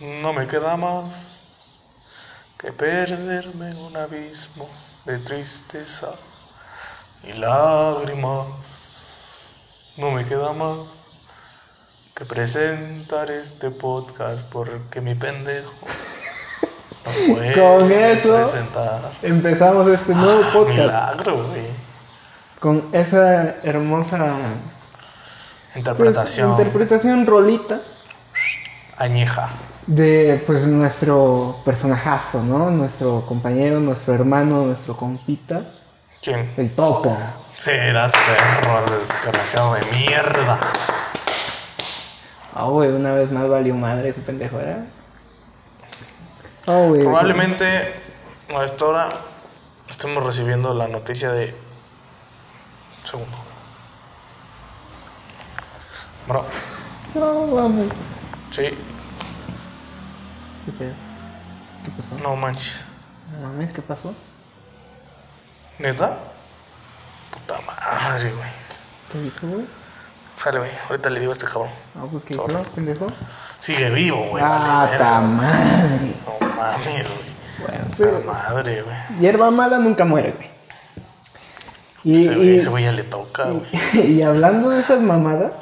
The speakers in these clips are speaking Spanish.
No me queda más que perderme en un abismo de tristeza y lágrimas. No me queda más que presentar este podcast porque mi pendejo no puede Con eso presentar. empezamos este nuevo Ah, podcast Milagro, güey. con esa hermosa pues, Interpretación interpretación rolita añeja. de pues nuestro personajazo, ¿no? Nuestro compañero, nuestro hermano, nuestro compita, ¿Quién? el topo. Serás perro desgraciado de mierda. Ah, güey, una vez más valió madre ese pendejo, ¿verdad? Ah, güey. Probablemente a esta hora estemos recibiendo la noticia de. Segundo. Bro, No, vamos. Sí, ¿Qué pedo? ¿Qué pasó? no manches. No mames, ¿qué pasó? ¿Neta? Puta madre, güey. ¿Qué dijo, güey? Sale, güey. Ahorita le digo a este cabrón. Ah, pues ¿qué dijo, pendejo? Sigue vivo, güey. ah, vale, ta madre. No mames, güey. Bueno, pero madre, güey. hierba mala nunca muere, güey. Y, Ese güey y- ese güey ya le toca, güey. y hablando de esas mamadas,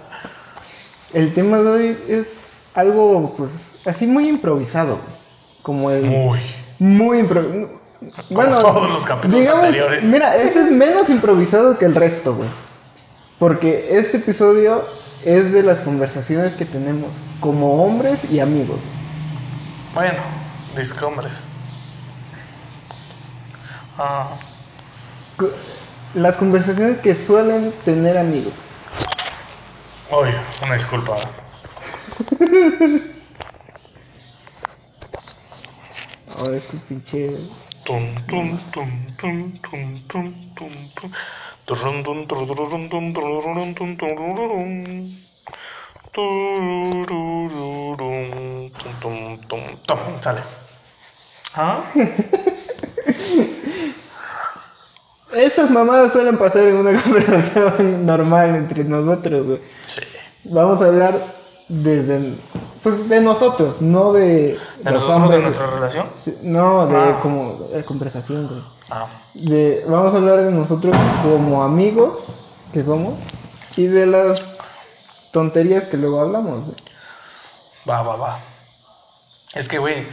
el tema de hoy es algo, pues, así muy improvisado. Como el... Muy. Muy improvisado. Como todos los capítulos anteriores. Mira, este es menos improvisado que el resto, güey. Porque este episodio es de las conversaciones que tenemos como hombres y amigos. Bueno, discombres. Ah, Co- Las conversaciones que suelen tener amigos. oye, una disculpa. Oh, este pinche. Tum, tum, tum, tum, tum, tum, tum, tum. Turrun, tum, turururun, tum, turururun, tum, turururun. Turururun, tum, tum, tum, tum. Sale. ¿Ah? Estas mamadas suelen pasar en una conversación normal entre nosotros, güey. Sí. Vamos a hablar desde. Pues de nosotros, no de. ¿De los nosotros, de hombres. nuestra relación? No, de Ah. como de conversación, güey. Ah, De, vamos a hablar de nosotros como amigos que somos y de las tonterías que luego hablamos. güey. va, va, va. Es que, güey,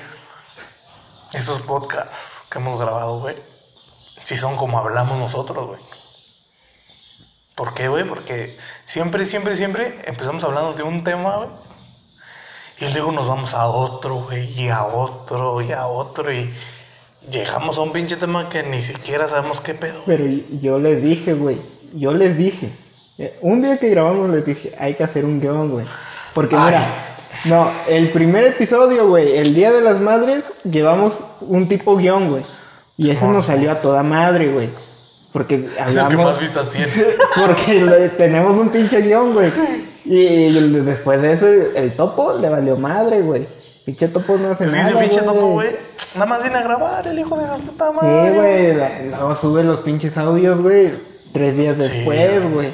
estos podcasts que hemos grabado, güey, sí son como hablamos nosotros, güey. ¿Por qué, güey? Porque siempre, siempre, siempre empezamos hablando de un tema, güey. Y luego nos vamos a otro, güey, y a otro, y a otro, y llegamos a un pinche tema que ni siquiera sabemos qué pedo. Pero yo les dije, güey, yo les dije. eh, Un día que grabamos les dije, hay que hacer un guion, güey. Porque Ay. mira, no, el primer episodio, güey, el Día de las Madres, llevamos un tipo guion, güey. Y ese Simón, nos salió a toda madre, güey. Porque Es el que hablamos... más vistas tiene. Porque le- tenemos un pinche guion, güey. Y, después de eso, el topo le valió madre, güey. Pinche topo no hace Es nada. pinche topo, güey, nada más viene a grabar el hijo de su puta Sí, madre. güey. la- Luego sube los pinches audios, güey. Tres días Sí, después, güey. güey.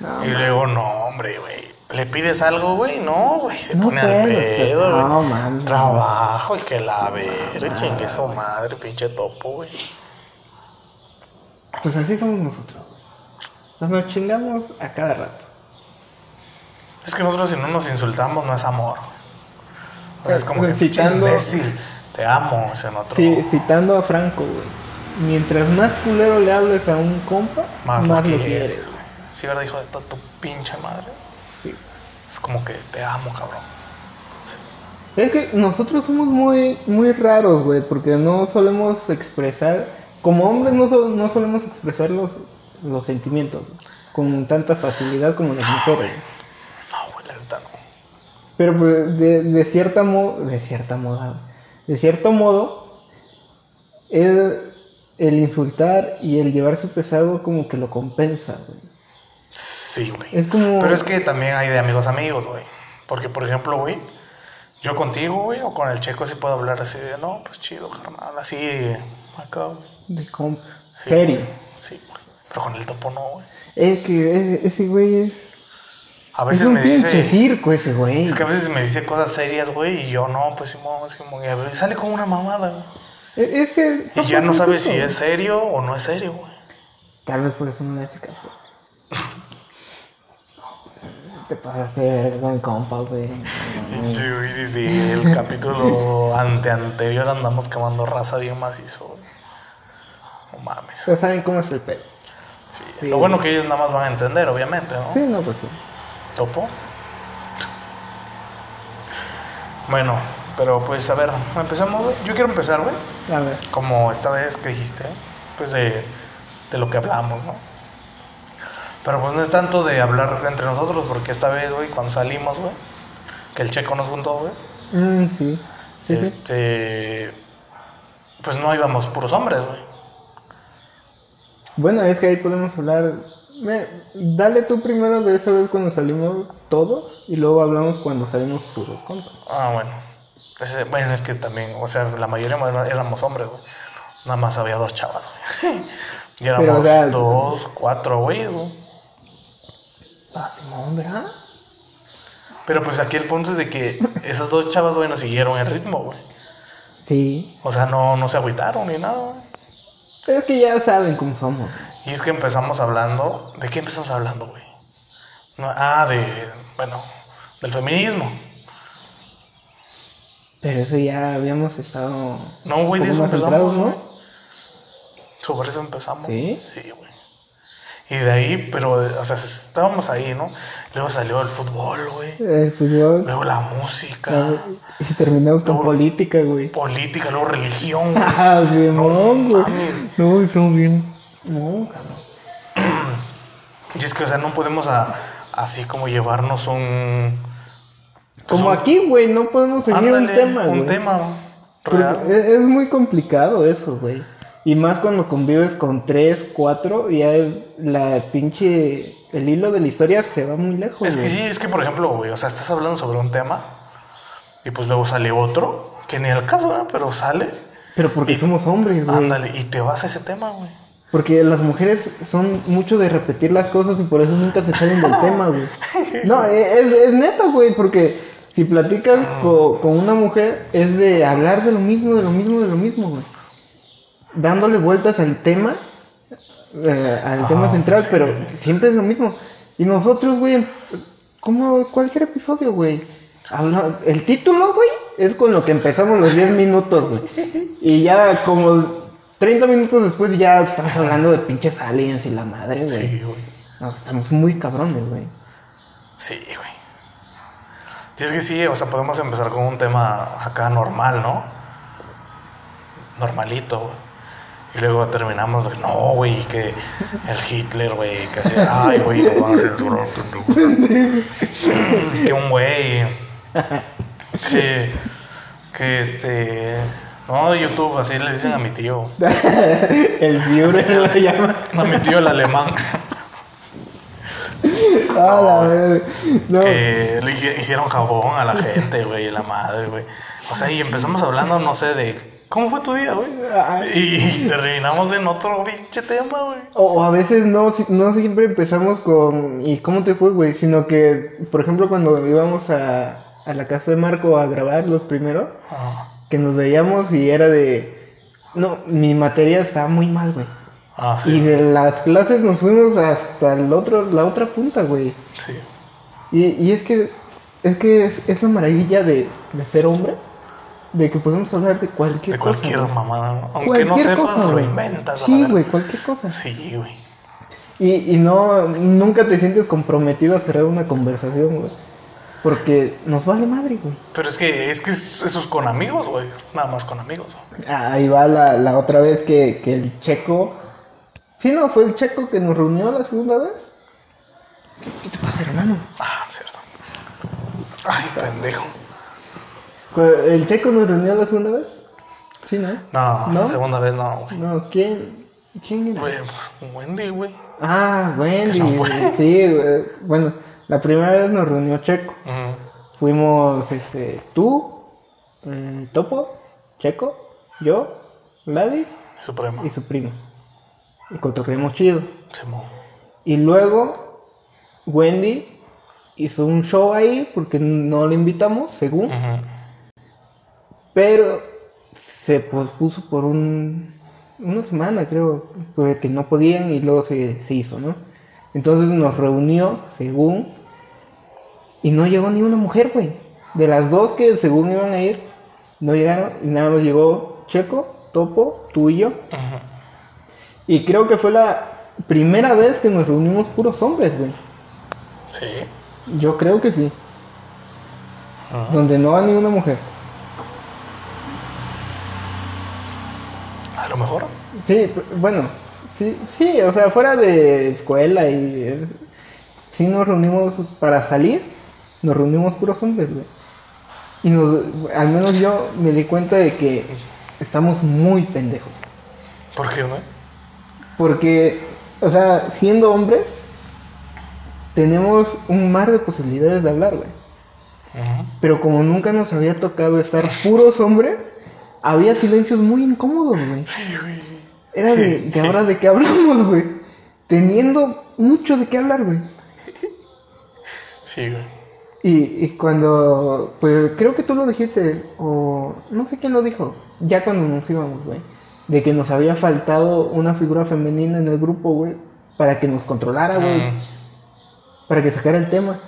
No, Y luego, no, hombre, güey. ¿Le pides algo, güey? No, güey. Se No pone al puedo, pedo, no, güey. mami. Trabajo y que la ver, chingue su madre, pinche topo, güey. Pues así somos nosotros. Pues nos chingamos a cada rato. Es que nosotros si no nos insultamos no es amor. O sea, es como que Citando- imbécil. Te amo, ese en otro. Sí, citando a Franco, güey. Mientras más culero le hables a un compa, Más, más, lo quieres, quieres. güey. Sí, ¿verdad, hijo de toda tu pinche madre? Sí. Es como que te amo, cabrón. Sí. Es que nosotros somos muy, muy raros, güey, porque no solemos expresar, como hombres no, so- no solemos expresar los, los sentimientos con tanta facilidad como las mujeres. No, güey, la neta no. Pero pues de, de cierta modo, de cierta moda, de cierto modo, el, el insultar y el llevarse pesado como que lo compensa, güey. Sí, güey. Es como... Pero es que también hay de amigos a amigos, güey. Porque, por ejemplo, güey, yo contigo, güey, o con el checo sí puedo hablar así de, no, pues chido, carnal, así, acá, güey. De comp... Sí, Serio. güey. Sí, güey. Pero con el topo no, güey. Es que ese, ese güey es... A Es veces un me pinche dice. circo ese güey. Es que a veces me dice cosas serias, güey, y yo no, pues. Y a veces sale como una mamada, güey. E- Es que. Y ya no sabes si es serio o no es serio, güey. Tal vez por eso no le hace caso. Te pasaste de verga con mi compa, güey. Sí, güey, dice, el capítulo ante anterior andamos quemando raza bien macizo, güey. Mames. Pero saben cómo es el pedo. Sí. Sí, Lo bueno que ellos nada más van a entender, obviamente, ¿no? Sí, no, pues sí. ¿Topo? Bueno, pero pues a ver, empezamos, güey. Yo quiero empezar, güey. A ver. Como esta vez que dijiste, pues de, de lo que hablamos, ¿no? Pero pues no es tanto de hablar entre nosotros, porque esta vez, güey, cuando salimos, güey, que el checo nos juntó, güey, Mm, sí. Sí, sí. este. Pues no íbamos puros hombres, güey. Bueno, es que ahí podemos hablar. Dale tú primero de esa vez cuando salimos todos y luego hablamos cuando salimos puros compas. Ah, bueno. Ese- bueno, es que también, o sea, la mayoría éramos hombres, güey. Nada más había dos chavas, güey. y éramos Pero, o sea, dos, cuatro, güey, güey. Ah, Simón, ¿verdad? Pero pues aquí el punto es de que esas dos chavas, güey, nos siguieron el ritmo, güey. Sí. O sea, no, no se agüitaron ni nada, güey. Es que ya saben cómo somos. Y es que empezamos hablando. ¿De qué empezamos hablando, güey? No, ah, de. Bueno, del feminismo. Pero eso ya habíamos estado. No, güey, de eso empezamos. ¿no? Sobre eso empezamos. Sí. Sí, güey. Y de ahí, pero, o sea, estábamos ahí, ¿no? Luego salió el fútbol, güey. El fútbol. Luego la música, Ah, Y terminamos con política, güey. política, luego religión, güey. Ah, güey. No, estamos bien. No, cabrón. Y es que, o sea, no podemos a- así como llevarnos un. pues, Como un- aquí, güey, no podemos seguir un ándale, tema, Un tema Porque real. Es, es muy complicado eso, güey. Y más cuando convives con tres, cuatro, ya es la pinche. El hilo de la historia se va muy lejos, Es que güey. sí, es que por ejemplo, güey, o sea, estás hablando sobre un tema y pues luego sale otro, que ni al caso, ¿verdad? Pero sale, Pero porque somos hombres, güey. ándale, y te vas a ese tema, güey. Porque las mujeres son mucho de repetir las cosas y por eso nunca se salen del tema, güey. No, e, es, es neta, güey, porque si platicas co- con, una mujer es de hablar de lo mismo, de lo mismo, de lo mismo, güey. Dándole vueltas al tema, eh, al Ah, tema central, sí. pero siempre es lo mismo. Y nosotros, güey, como cualquier episodio, güey. El título, güey, es con lo que empezamos los 10 minutos, güey. Y ya como 30 minutos después ya estamos hablando de pinches aliens y la madre, güey. Sí, güey. No, estamos muy cabrones, güey. Sí, güey. Y es que sí, o sea, podemos empezar con un tema acá normal, ¿no? Normalito, güey. Y luego terminamos de, no, güey, que el Hitler, güey, que así, ay, güey, lo van a censurar. pendejo". que un güey, que, que este, no, YouTube, así le dicen a mi tío. el Führer lo llama. A mi tío el alemán. Ah, verga. No. que le hici- hicieron jabón a la gente, güey, la madre, güey. O sea, y empezamos hablando, no sé, de cómo fue tu día, güey. Y terminamos en otro pinche tema, güey. O, o a veces no, no siempre empezamos con ¿y cómo te fue, güey? Sino que, por ejemplo, cuando íbamos a, a la casa de Marco a grabar los primeros, Ah, que nos veíamos y era de, no, mi materia estaba muy mal, güey. ah, Y sí. de las clases nos fuimos hasta el otro, la otra punta, güey. Sí. Y, y es que es que es, es la maravilla de, de ser hombres, de que podemos hablar de cualquier De cosa. cualquier güey. mamada. Aunque Cualquier no sepas, cosa, lo inventas. Sí, güey, cualquier cosa. Sí, güey. Y, y no, nunca te sientes comprometido a cerrar una conversación, güey. Porque nos vale madre, güey. Pero es que, es que es- eso es con amigos, güey. Nada más con amigos. güey. Ahí va la, la otra vez que, que el checo. Sí, no, fue el checo que nos reunió la segunda vez. ¿Qué, qué te pasa, hermano? Ah, cierto. Ay, pendejo. ¿El checo nos reunió la segunda vez? Sí, ¿no? No, ¿No? la segunda vez no, güey. No, ¿quién? ¿Quién era? Güey, Wendy, güey. Ah, Wendy. No. Sí, güey. Bueno, la primera vez nos reunió Checo. Ujú. Fuimos, este, tú, eh, Topo, Checo, yo, Gladys Supremo. y su primo. Y cotorreamos chido. Y luego, Wendy, hizo un show ahí porque no le invitamos, según. Ujú. Pero se pospuso por un, una semana, creo, pues, que no podían y luego se, se hizo, ¿no? Entonces nos reunió, según, y no llegó ni una mujer, güey. De las dos que según iban a ir, no llegaron y nada más llegó Checo, Topo, tú y yo. Ujú. Y creo que fue la primera vez que nos reunimos puros hombres, güey. Sí. Yo creo que sí. Donde no va ni una mujer. A lo mejor. Sí, bueno, sí, sí, o sea, fuera de escuela y eh, sí nos reunimos para salir, nos reunimos puros hombres, güey. Y nos, al menos yo me di cuenta de que estamos muy pendejos. ¿Por qué, güey? Porque, o sea, siendo hombres, tenemos un mar de posibilidades de hablar, güey. Pero como nunca nos había tocado estar puros hombres, había silencios muy incómodos, güey. Sí, güey. Era de, ¿de ahora de qué hablamos, güey? Teniendo mucho de qué hablar, güey. Sí, güey. Y, y cuando, pues creo que tú lo dijiste, o no sé quién lo dijo, ya cuando nos íbamos, güey, de que nos había faltado una figura femenina en el grupo, güey, para que nos controlara, güey, Mm. para que sacara el tema.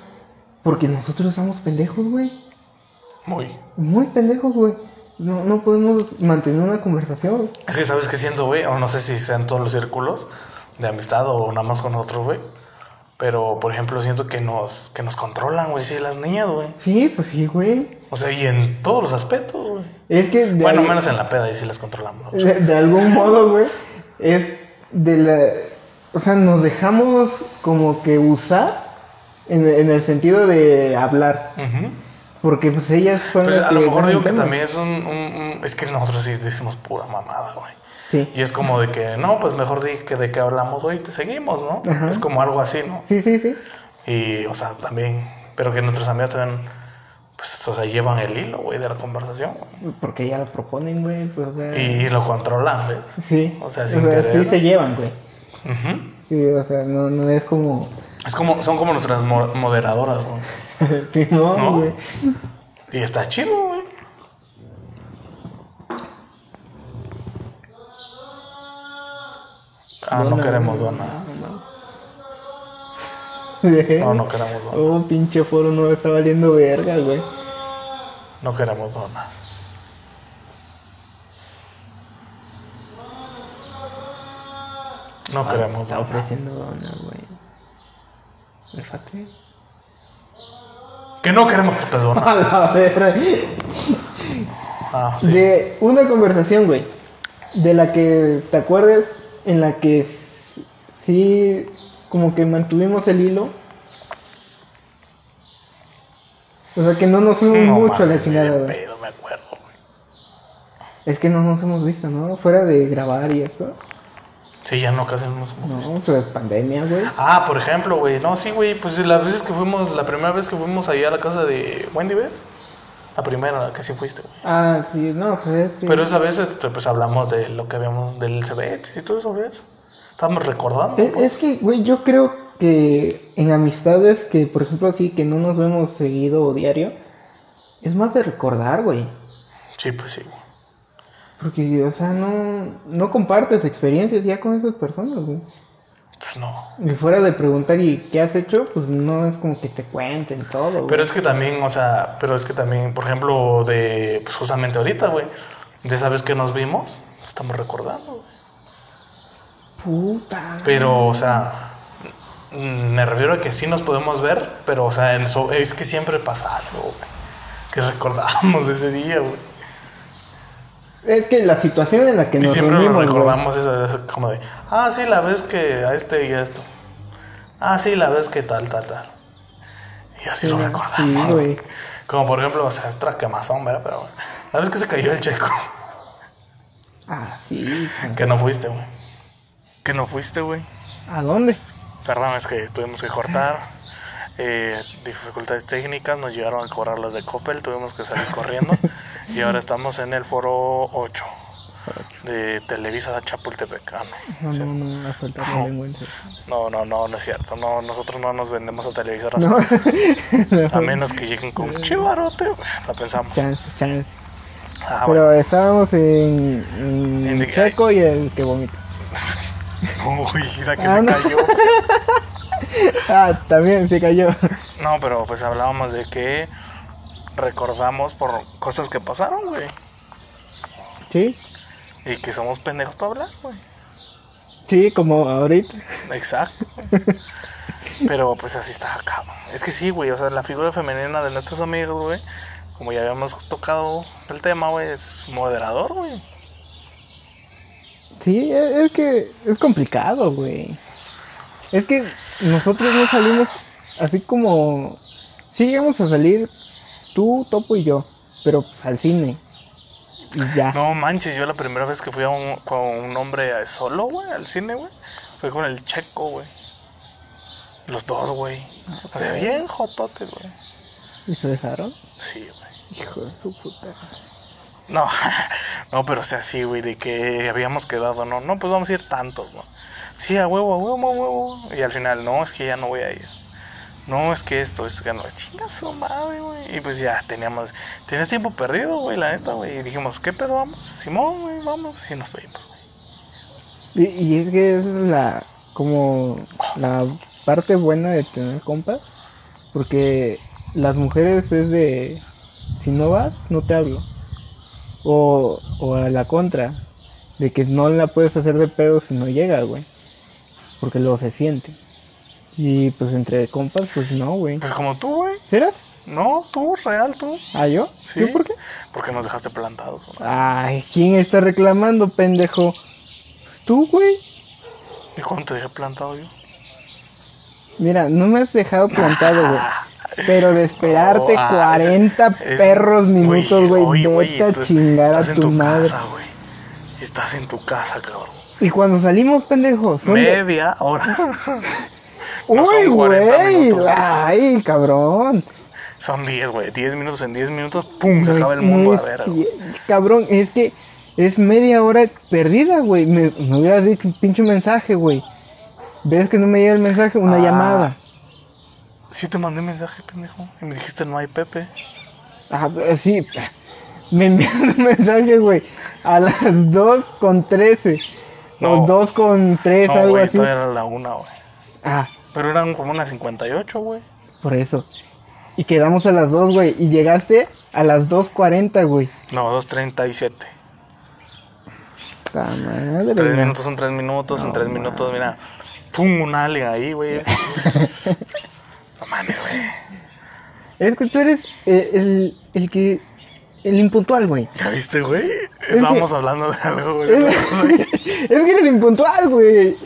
Porque nosotros somos pendejos, güey. Muy. Muy pendejos, güey. No, no podemos mantener una conversación. Es que, ¿sabes qué siento, güey? O no sé si sean todos los círculos de amistad o nada más con otros, güey. Pero, por ejemplo, siento que nos, que nos controlan, güey, sí, las niñas, güey. Sí, pues sí, güey. O sea, y en todos los aspectos, güey. Es que... de Bueno, ahí- menos en la peda, y sí las controlamos. De, de algún modo, güey, es de la... O sea, nos dejamos como que usar en, en el sentido de hablar. Ujú. Porque pues ellas son Pues a lo mejor digo que también es un, un- un- Es que nosotros sí decimos pura mamada, güey. Sí, Y es como de que, no, pues mejor di que de qué hablamos, güey, te seguimos, ¿no? Ajá. Es como algo así, ¿no? sí, sí, sí. Y, o sea, también... Pero que nuestros amigos también, pues, o sea, llevan el hilo, güey, de la conversación, güey. Porque ya lo proponen, güey, pues o sea... Y lo controlan, ¿ves? Sí, o sea, sin querer. sí se llevan, güey. Ujú. Sí, o sea, no, no es como... Es como, son como nuestras mo- moderadoras, güey. no, ¿No? güey. Y está chido, güey. Ah, no Dona, queremos donas. no, No, no queremos donas. Oh, pinche foro no está valiendo verga, güey. No queremos donas. No queremos Está donas. ofreciendo donas, güey. Que no queremos putas donas. A la verga. Ah, sí. De una conversación, güey. De la que te acuerdes, en la que sí, como que mantuvimos el hilo. O sea, que no nos fuimos No mucho a la chingada, güey. pedo, me acuerdo, güey. Es que no nos hemos visto, ¿no? Fuera de grabar y esto. Sí, ya no, casi no nos hemos visto. No, pues pandemia, güey. Ah, por ejemplo, güey. No, sí, güey. Pues las veces que fuimos, la primera vez que fuimos allá a la casa de Wendy, ¿ves? La primera, la que sí fuiste, güey. Ah, sí, no, pues es que... Pero esa vez, este, pues hablamos de lo que habíamos, del CBX y todo eso, ¿ves? Estábamos recordando. Es, pues. es que, güey, yo creo que en amistades que, por ejemplo, así, que no nos vemos seguido o diario, es más de recordar, güey. Sí, pues sí, güey. Porque, o sea, no, no compartes experiencias ya con esas personas, güey. Pues no. Y fuera de preguntar, ¿y qué has hecho? Pues no es como que te cuenten todo, güey. Pero es que también, o sea, pero es que también, por ejemplo, de, pues justamente ahorita, güey. De esa vez que nos vimos, estamos recordando, güey. Puta. Pero, o sea, me refiero a que sí nos podemos ver, pero, o sea, en so- es que siempre pasa algo, güey. Que recordamos ese día, güey. Es que la situación en la que Y nos siempre reunimos, güey. recordamos eso, eso como de, ah, sí, la vez que a este y a esto. Ah, sí, la vez que tal, tal, tal. Y así lo recordamos. sí, güey. Como por ejemplo, o sea, otra quemazón, ¿verdad? Pero la vez que se cayó el checo. Ah, sí. güey. Que no fuiste, güey. Que no fuiste, güey. ¿A dónde? Perdón, es que tuvimos que cortar. Eh, dificultades técnicas, nos llegaron a cobrar las de Coppel, tuvimos que salir corriendo. y ahora estamos en el foro 8 de Televisa Chapultepec. Ah, no. No, Sí. no, la No. no, no, no, es cierto. No, nosotros no nos vendemos a televisoras. No. A menos que lleguen con chivarote, la pensamos. Chance, chance. Ah, Pero bueno. estábamos en, en En the- Checo y el que vomita. Uy, mira que Ah, se no. cayó. Ah, también se cayó. No, pero pues hablábamos de que recordamos por cosas que pasaron, güey. Sí, Y que somos pendejos para hablar, güey. sí, como ahorita. Exacto. Pero pues así está cabrón. Es que sí, güey. O sea, la figura femenina de nuestros amigos, güey. Como ya habíamos tocado el tema, güey, es moderador, güey. Sí, es, es que es complicado, güey. Es que nosotros no salimos así como... Sí llegamos a salir tú, Topo y yo, pero pues al cine. Y ya. No manches, yo la primera vez que fui a un, con un hombre solo, güey, al cine, güey, fue con el checo, güey. Los dos, güey. O sea, bien jototes, güey. ¿Y se besaron? Sí, güey. Hijo de su puta. No, no, pero sea, sí, güey, de que habíamos quedado, no, no, pues vamos a ir tantos, ¿no? Sí, a huevo, a huevo, a huevo. Y al final, no, es que ya no voy a ir. No, es que esto, es que no, chinga su madre, güey. Y pues ya teníamos, tenías tiempo perdido, güey, la neta, güey. Y dijimos, ¿qué pedo vamos? Simón, güey, vamos. Y nos fuimos, güey. Y, y es que es la... Como la parte buena de tener compas. Porque las mujeres es de... Si no vas, no te hablo. O, o a la contra. De que no la puedes hacer de pedo si no llega, güey. Porque luego se siente. Y pues entre compas, pues no, güey. Pues como tú, güey. ¿Serás? No, tú, real, tú. ¿Ah, yo? Sí. ¿Yo por qué? Porque nos dejaste plantados. Ay, ¿quién está reclamando, pendejo? Pues tú, güey. ¿Y cuándo te dejé plantado yo? Mira, no me has dejado plantado, güey. Pero de esperarte Oh, ah, 40 es- perros minutos, güey, vete a es- chingar a estás en tu tu madre. casa, güey. Estás en tu casa, cabrón. Y cuando salimos, pendejo, son de... Media hora. no Uy, son 40 güey, ay, cabrón. Son 10, güey. 10 minutos en 10 minutos, ¡pum! Se acaba el mundo a es ver, güey. Cabrón, es que es media hora perdida, güey. Me, me hubieras dicho un pinche mensaje, güey. ¿Ves que no me llega el mensaje? Una Ah. llamada. Sí te mandé mensaje, pendejo. Y me dijiste, no hay Pepe. Ah, sí. Me enviaste un mensaje, güey. A las 2 con 13. No. O 2 con 3, No, algo güey, así. todavía era la una, güey. Ah, Pero eran como unas 58, güey. por eso. Y quedamos a las 2, güey. Y llegaste a las 2.40, güey. No, 2.37. Ta madre, 3 güey. minutos son 3 minutos, en No 3 minutos, mira. ¡Pum! Un alien ahí, güey. no mames, güey. Es que tú eres eh, el, el que. El impuntual, güey. ¿Ya viste, güey? Estábamos hablando de algo, güey. Es que eres impuntual, güey.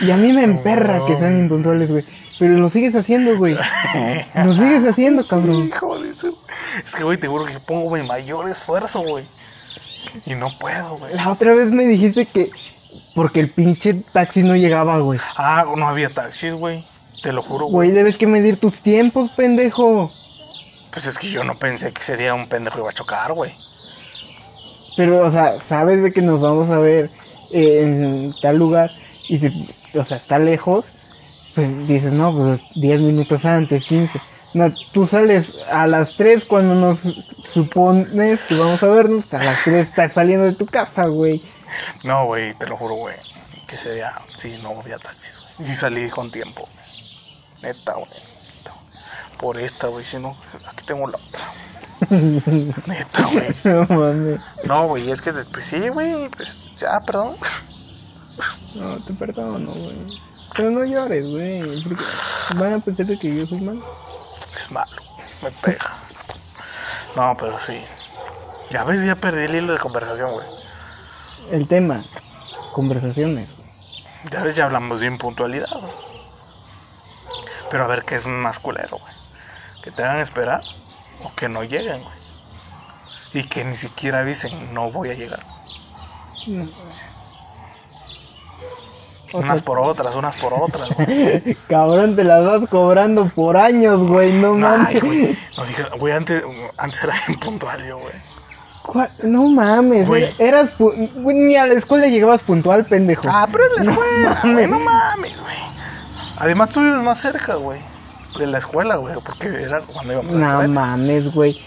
Y a mí me emperra que sean impuntuales, güey. Pero lo sigues haciendo, güey. Lo sigues haciendo, cabrón. Hijo de su- Es que, güey, te juro que pongo mi mayor esfuerzo, güey. Y no puedo, güey. La otra vez me dijiste que. Porque el pinche taxi no llegaba, güey. Ah, no había taxis, güey. Te lo juro, güey. Güey, debes que medir tus tiempos, pendejo. Pues es que yo no pensé que sería un pendejo que iba a chocar, güey. Pero, o sea, sabes de que nos vamos a ver eh, en tal lugar. Y, si- o sea, está lejos. Pues dices, no, pues 10 minutos antes, 15. No, tú sales a las 3 cuando nos supones que vamos a vernos. A las 3 estás saliendo de tu casa, güey. No, güey, te lo juro, güey. Que sería. Sí, no había taxis, güey. Y sí salí con tiempo. Neta, güey. Neta. Por esta, güey. Si no, aquí tengo la otra. Neta, güey. No mames. No, güey, es que, pues sí, güey. Pues ya, perdón. No, te perdono, güey. Pero no llores, güey. Porque van a pensar que yo soy malo. Es malo. Me pega. No, pero sí. Ya ves, ya perdí el hilo de conversación, güey. El tema, conversaciones. Ya ves, ya hablamos de impuntualidad, güey. Pero a ver qué es más culero, güey. Que te hagan esperar o que no lleguen, güey. Y que ni siquiera avisen, no voy a llegar. No. Unas por otras, unas por otras, güey. Cabrón, te las vas cobrando por años, güey. No Ay, mames. güey. No dije, güey, antes, antes era impuntual yo, güey. ¿Cuál? No mames, Güey. era- eras güey, ni a la escuela llegabas puntual, pendejo. Ah, pero en la escuela, No güey, no mames, güey. Además, tú vives más cerca, güey. De la escuela, güey, porque era cuando íbamos a la No mames, güey.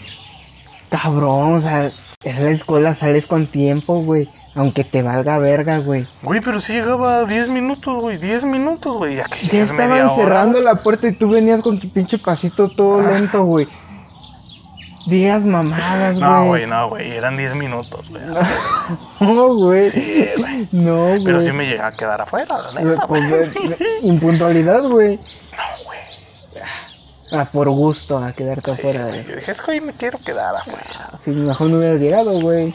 Cabrón, o sea, en la escuela sales con tiempo, güey. Aunque te valga verga, güey. Güey, pero sí llegaba a 10 minutos, güey. 10 minutos, güey. Ya media estaban hora. cerrando la puerta y tú venías con tu pinche pasito todo Ah. lento, güey. Digas mamadas, güey. No, güey, no, güey. Eran 10 minutos, güey. No, güey. Sí, güey. No, güey. Pero sí me llegaba a quedar afuera, la neta, Pues, güey. eh, impuntualidad, güey. No, güey. Ah, por gusto a quedarte afuera Güey. Yo dije, es que hoy me quiero quedar afuera. Ah, Si mejor no hubieras llegado, güey.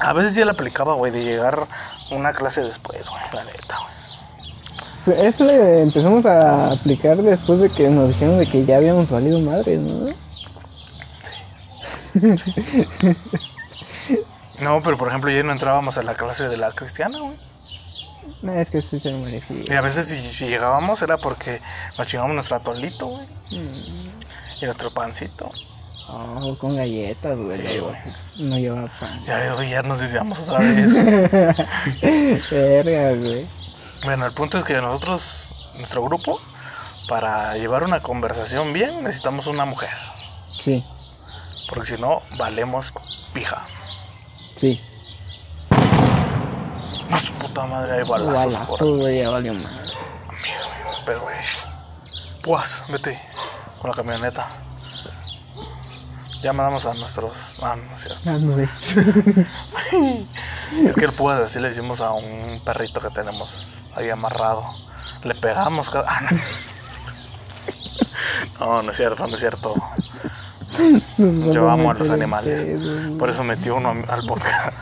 A veces sí la aplicaba, güey, de llegar una clase después, güey, la neta, güey. Eso le empezamos a aplicar después de que nos dijeron de que ya habíamos valido madres, ¿no? No, pero por ejemplo, ya no entrábamos a la clase de la cristiana, güey. No, es que sí se merecía. Y a veces si, si llegábamos era porque nos chingamos nuestro atolito, güey. Mm. Y nuestro pancito. Oh, con galletas, güey. Sí. No llevaba pan. Ya ves, güey, ya nos desviamos otra vez. Verga, güey. bueno, el punto es que nosotros, nuestro grupo, para llevar una conversación bien, necesitamos una mujer. Sí, Porque si no, valemos pija. sí. No, su puta madre, hay balazos por Balazo, güey, ya valió madre. Pero, güey. Pues, vete con la camioneta. Ya mandamos a nuestros. Ah, no es cierto. Ah, no. Es que el Púas así le hicimos a un perrito que tenemos ahí amarrado. Le pegamos cada. Ah, no. No, no es cierto, no es cierto. Yo amo a los animales. Por eso metió uno al podcast.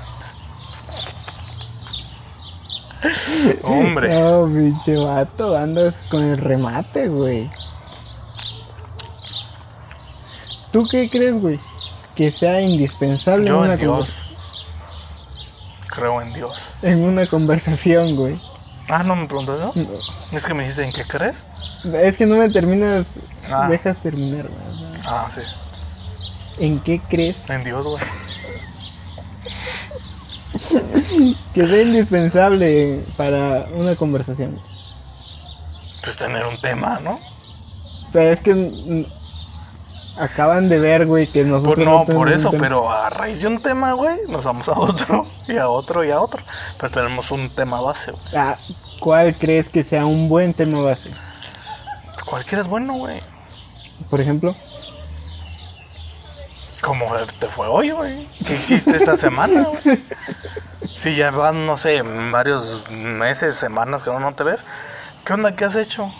Hombre. No, pinche vato, andas con el remate, güey. ¿Tú qué crees, güey? Que sea indispensable Yo en, en una Dios. Creo en Dios. en una conversación, güey. Ah, no me preguntas, ¿no? No, Es que me dijiste en qué crees. Es que no me terminas, Ah. dejas terminar, güey. Ah, sí. ¿En qué crees En Dios, güey. que sea indispensable para una conversación? Pues tener un tema, ¿no? Pero es que acaban de ver, güey, que nosotros Por, no, tenemos por eso, pero a raíz de un tema, güey, nos vamos a otro, y a otro, y a otro. Pero tenemos un tema base, güey. Ah, ¿Cuál crees que sea un buen tema base? Cualquiera es bueno, güey. Por ejemplo, Como te fue hoy, güey. ¿Qué hiciste esta semana, güey? Si ya van, no sé, varios meses, semanas que no, no te ves. ¿Qué onda? ¿Qué has hecho?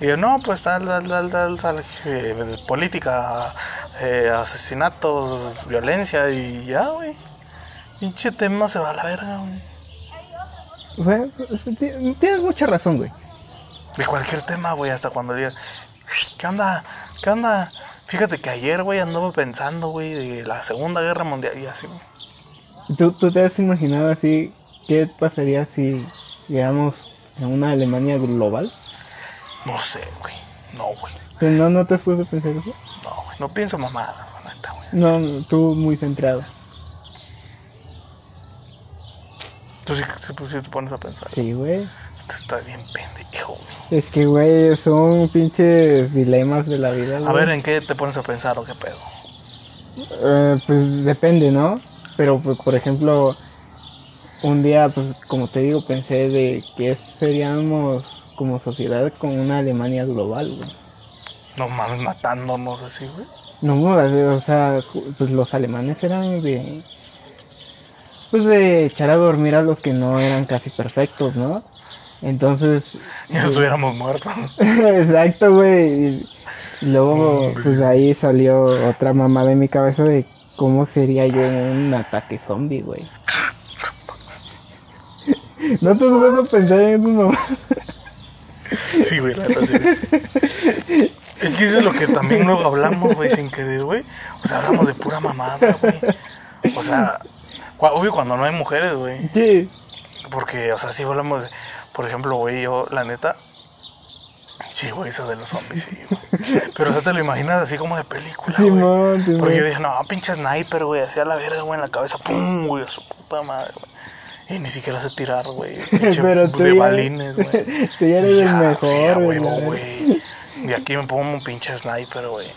Y yo, no, pues tal, tal, tal, tal, tal, eh, política, eh, asesinatos, violencia y ya, güey. Pinche tema se va a la verga, güey. güey, pues, ti- tienes mucha razón, güey. De cualquier tema, güey, hasta cuando digas, ¿qué onda? ¿Qué onda? Fíjate que ayer, güey, anduve pensando, güey, de la Segunda Guerra Mundial y así, güey. ¿Tú, ¿Tú te has imaginado así qué pasaría si viéramos en una Alemania global? No sé, güey. No, güey. Pero no, no te has puesto a pensar eso. No, güey. No pienso mamadas, güey, neta, güey. No, no, tú muy centrado. Tú sí, sí, sí te pones a pensar. Sí, güey. Está bien pendejo. Es que, güey, son pinches dilemas de la vida. A ver, ¿en qué te pones a pensar o qué pedo? Eh, pues depende, ¿no? Pero, pues, por ejemplo, un día, pues, como te digo, pensé de que seríamos como sociedad con una Alemania global, güey. No mames, matándonos así, güey. No, o sea, pues los alemanes eran de... Pues de echar a dormir a los que no eran casi perfectos, ¿no? Entonces... Ya estuviéramos muertos. Exacto, güey. Y luego, pues ahí salió otra mamá de mi cabeza de cómo sería yo en un ataque zombie, güey. ¿No te puesto a pensar en eso, mamá? Sí, güey, la neta, sí. Es que eso es lo que también luego hablamos, güey, sin querer, güey. O sea, hablamos de pura mamada, güey. O sea, obvio cuando no hay mujeres, güey. Sí. Porque, o sea, sí hablamos, de- por ejemplo, güey, yo, la neta, Sí, güey, eso de los zombies, sí. güey. Pero o sea, te lo imaginas así como de película, güey. Porque yo dije, no, pinche sniper, güey, hacía la verga, güey, en la cabeza, pum, güey, a su puta madre, güey. Y ni siquiera sé tirar, güey. pinche Pero tú de ya- balines, güey. Tú ya eres el mejor, sí, a güey, huevo, la verdad. güey. Y aquí me pongo un pinche sniper, güey.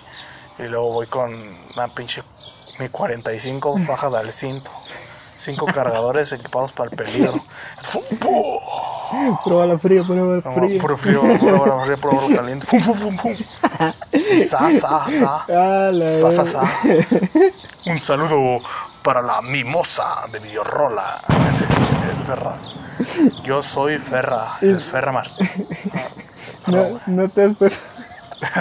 Y luego voy con una pinche mi 45 faja del cinto. Cinco cargadores equipados para el peligro. Prueba la fría, prueba la fría. Puro frío, puro frío, puro puro caliente. Fum, fum, fum, fum. Sa, sa, sa. La Sa, sa, sa. Un saludo para la mimosa de Videorola. El Ferra. Yo soy Ferra, el Ferra Martín. No, no te has puesto,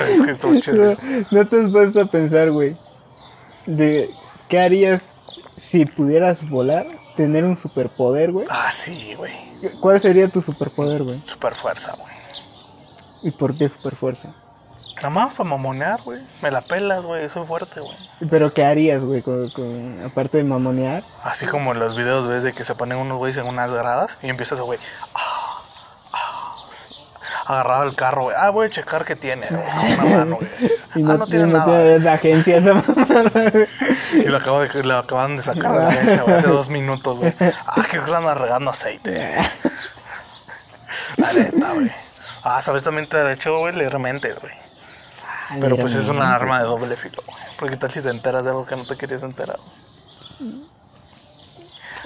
Es que estuvo chido. no, no te has puesto a pensar, güey. De qué harías si pudieras volar, tener un superpoder, güey. Ah, sí, güey. ¿Cuál sería tu superpoder, güey? Super fuerza, güey. ¿Y por qué superfuerza? Nada más para mamonear, güey. Me la pelas, güey. Soy fuerte, güey. Pero ¿qué harías, güey? Con, con- aparte de mamonear. Así como en los videos, ves, de que se ponen unos güeyes en unas gradas y empieza ese güey. ah, agarrado el carro, güey. Ah, voy a checar qué tiene, güey. Con una mano, güey. Y ah, no, tiene nada. tiene la agencia esa güey. Y lo, acabo de, lo acaban de sacar de la agencia, güey, hace dos minutos, güey. Ah, que andan regando aceite. La neta, güey. Ah, ¿sabes? También te he hecho, güey, mentes, güey. Pero pues es una arma de doble filo, güey. Porque tal si te enteras de algo que no te querías enterar.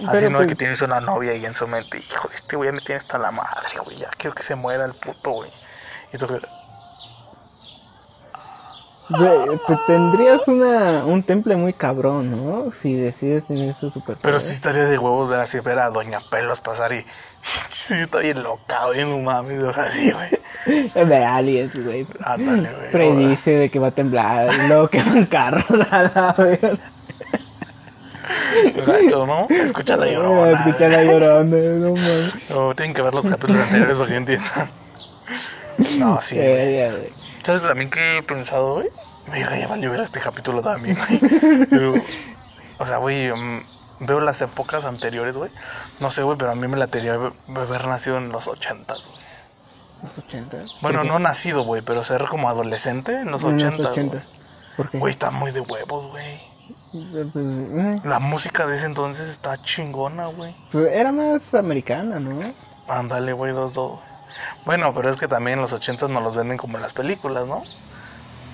Así no pues, es que tienes una novia ahí en su mente, hijo, este güey ya me tiene hasta la madre, güey, ya quiero que se muera el puto, güey. Y tú que, Güey, pues tendrías una, un temple muy cabrón, ¿no? Si decides tener ese superpoder. pero sí estaría de huevos ver así, ver a Doña Pelos pasar y, sí, está bien loca, güey, no mames, o sea, sí, güey. De aliens, güey. Ándale, güey. Predice de que va a temblar, y luego que un carro a la verga. Gacho, ¿no? Escucha la llorona. Escucha la llorona, no mames. No, tienen que ver los capítulos anteriores para que entiendan. No, sí, verga, güey. ¿Sabes también qué he pensado, güey? Mira, ya valió ver este capítulo también, güey. Pero, o sea, güey, mm, veo las épocas anteriores, güey. No sé, güey, pero a mí me la teoría de haber nacido en los ochentas, güey. Los 80. Bueno, no nacido, güey, pero ser como adolescente en los En los ochentas, 80. güey. ¿Por qué? Güey, está muy de huevos, güey. Pues, La música de ese entonces está chingona, güey. pues era más americana, ¿no? Ándale, güey, dos, dos. Bueno, pero es que también en los ochentas nos los venden como en las películas, ¿no?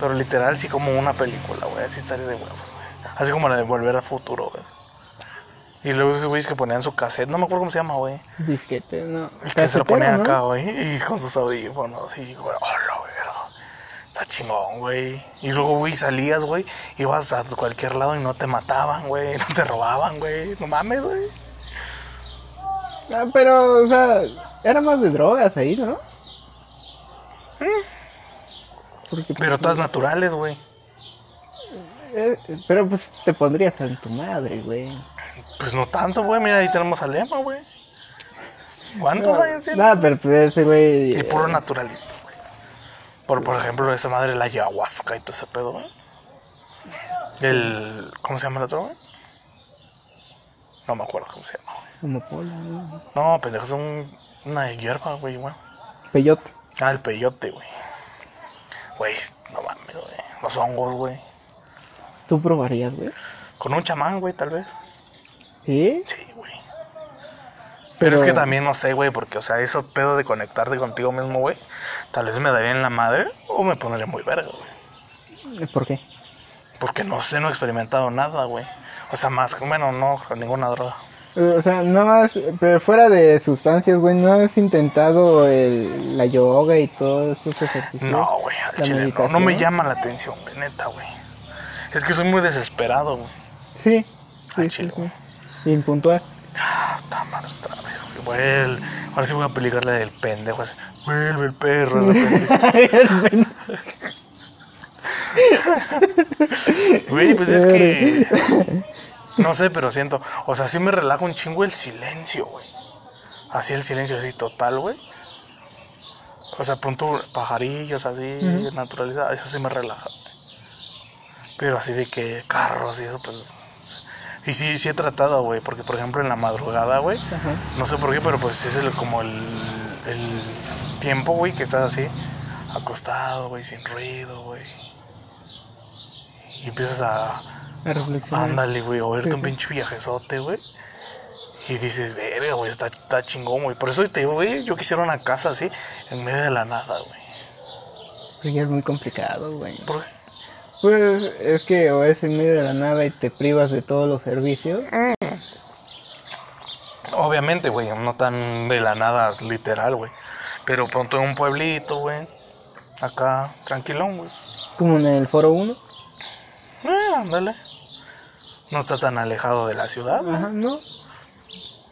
Pero literal sí como una película, güey. Así estaría de huevos, güey. Así como la de Volver al Futuro, güey. Y luego esos güeyes que ponían su cassette, no me acuerdo cómo se llama, güey. Disquete, no. El que se lo Casetera, ponía ¿no? acá, güey. Y con sus audífonos, y, güey, oh, la verga. Está chingón, güey. Y luego, güey, salías, güey. Ibas a cualquier lado y no te mataban, güey. No te robaban, güey. No mames, güey. Ah, pero, o sea, era más de drogas ahí, ¿no? Porque, Pero todas naturales, güey. eh, pero pues te pondrías en tu madre, güey. Pues no tanto, güey. Mira, ahí tenemos a Lema, güey. ¿Cuántos No, años tiene? No, pero pues ese güey. Y puro naturalito, güey. Por, por ejemplo, esa madre la ayahuasca y todo ese pedo, güey. El. ¿Cómo se llama el otro, güey? No me acuerdo cómo se llama, güey. No, pendejo, es un, una hierba, güey, güey. Peyote. Ah, el peyote, güey. Güey, no mames, güey. Los hongos, güey. ¿Tú probarías, güey? Con un chamán, güey, tal vez. ¿Sí? Sí, güey. Pero es que también no sé, güey, porque, o sea, eso pedo de conectarte contigo mismo, güey, tal vez me daría en la madre o me pondría muy verga, güey. ¿Por qué? Porque no sé, no he experimentado nada, güey. O sea, más, bueno, no, con ninguna droga. Eh, O sea, no más, pero fuera de sustancias, güey, ¿no has intentado el, la yoga y todos esos ejercicios? No, güey, al ¿La chile no. No me llama la atención, güey, neta, güey. Es que soy muy desesperado, güey. Sí, Al sí, chile, sí. Impuntual. Ah, puta madre, otra vez, güey. Vuel- Ahora sí voy a peligrarle del pendejo así. Vuelve el perro. de repente. Güey, pues es que. No sé, pero siento. O sea, sí me relaja un chingo el silencio, güey. Así el silencio, así total, güey. O sea, punto pajarillos así, Ujú. naturaleza, eso sí me relaja. Pero así de que carros y eso, pues. Y sí, sí he tratado, güey. Porque, por ejemplo, en la madrugada, güey. No sé por qué, pero pues es el, como el, el tiempo, güey, que estás así acostado, güey, sin ruido, güey. Y empiezas a, A reflexionar. ándale, güey, oírte Sí, un pinche viajezote, güey. Y dices, verga, güey, está, está chingón, güey. Por eso te digo, güey, yo quisiera una casa así, en medio de la nada, güey. Pero ya es muy complicado, güey. ¿Por qué? Pues es que o es en medio de la nada y te privas de todos los servicios. Obviamente, güey, no tan de la nada literal, güey. Pero pronto en un pueblito, güey. Acá, tranquilón, güey. Como en el Foro 1. Eh, ándale. No está tan alejado de la ciudad. Ajá, no.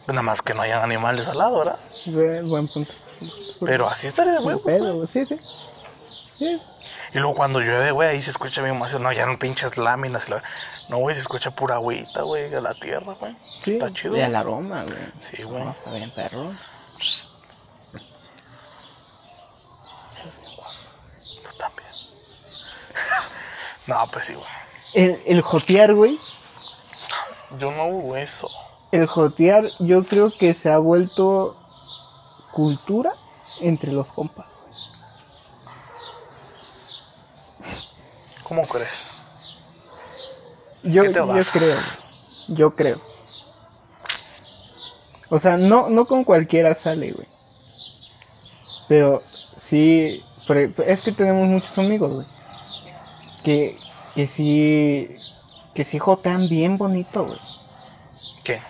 Nada más que no hayan animales al lado, ¿verdad? Bu- Buen punto. Pero así estaría de huevos, güey. pedo, güey. Sí, sí. Sí. Y luego cuando llueve, güey, ahí se escucha bien más. No, ya no pinches láminas. y la- No, güey, se escucha pura agüita, güey, de la tierra, güey. Sí. Está chido. Y el aroma, güey. Sí, güey. No, está bien, perro. Tú también. no, pues sí, güey. El, el jotear, güey. Yo no hago eso. El jotear, yo creo que se ha vuelto cultura entre los compas. ¿Cómo crees? Yo, ¿Qué te yo creo. Yo creo. O sea, no, no con cualquiera sale, güey. Pero sí. e, es que tenemos muchos amigos, güey. Que, que sí. Que sí jotean bien bonito, güey. ¿Qué?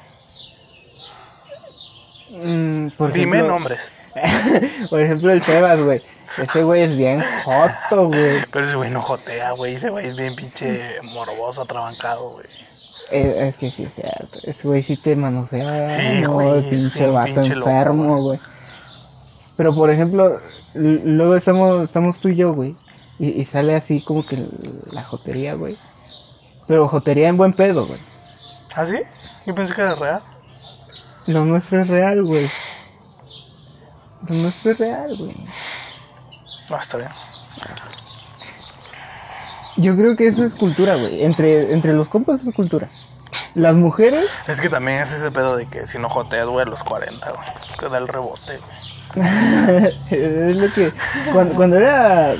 Mm, por Dime ejemplo- nombres. por ejemplo, el Sebas, güey. Ese güey es bien joto, güey. Pero ese güey no jotea, güey. Ese güey es bien pinche morboso, atrabancado, güey. Eh, Es, que sí es cierto. Ese güey sí te manosea. Sí, no, güey, es pinche vato pinche enfermo, güey. Pero por ejemplo, luego estamos, estamos tú y yo, güey. Y, y sale así como que la jotería, güey. Pero jotería en buen pedo, güey. ¿Ah, sí? Yo pensé que era real. Lo nuestro es real, güey. Lo nuestro es real, güey. No, está bien. Yo creo que eso es cultura, güey. Entre, entre los compas es cultura. Las mujeres, Es que también es ese pedo de que si no joteas, güey, a los 40, güey. Te da el rebote, güey. es lo que. Cuando, cuando era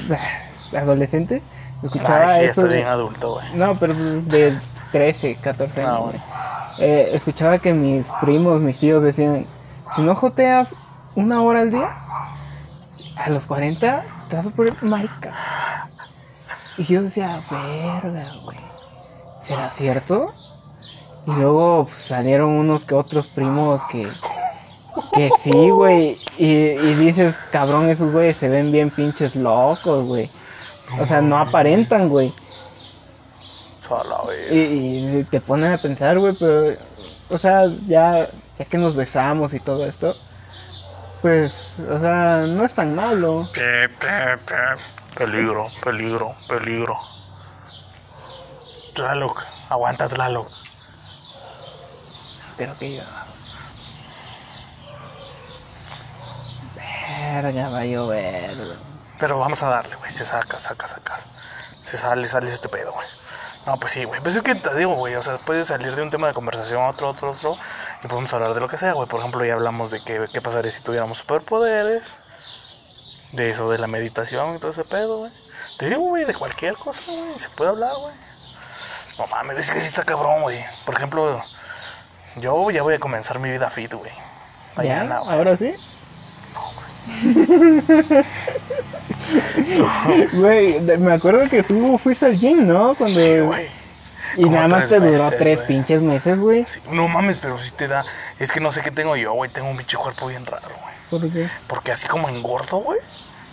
adolescente, escuchaba Ay, sí, eso de- bien adulto, güey. No, pero de 13, 14 años. Ah, güey. Eh, escuchaba que mis primos, mis tíos decían: si no joteas una hora al día, a los 40 te vas a poner marica. Y yo decía: verga, güey. ¿Será cierto? Y luego pues, salieron unos que otros primos que. Que sí, güey. Y, y dices, cabrón, esos güeyes se ven bien pinches locos, güey. O sea, no aparentan, güey. Solo, Y, y te ponen a pensar, güey, pero, o sea, ya, ya que nos besamos y todo esto, pues, o sea, no es tan malo. Pe, pe, pe. Peligro, peligro, peligro. Tlaloc, aguanta Tlaloc. Pero que yo. Verga, va a llover. Pero vamos a darle, güey. Se saca, saca, saca. Se sale, sale este pedo, güey. No, pues sí, güey. Pues es que te digo, güey. O sea, puedes salir de un tema de conversación a otro, otro, otro. Y podemos hablar de lo que sea, güey. Por ejemplo, ya hablamos de qué, qué pasaría si tuviéramos superpoderes. De eso, de la meditación y todo ese pedo, güey. Te digo, güey, de cualquier cosa, güey. Se puede hablar, güey. No mames, es que sí está cabrón, güey. Por ejemplo, yo ya voy a comenzar mi vida fit, güey. Mañana, güey. ¿Ahora sí? Güey, me acuerdo que tú fuiste al gym, ¿no? Cuando... Sí, güey. y nada más te duró meses, tres pinches meses, güey. Sí, no mames, pero sí te da. Es que no sé qué tengo yo, güey. Tengo un pinche cuerpo bien raro, güey. ¿Por qué? Porque así como engordo, güey.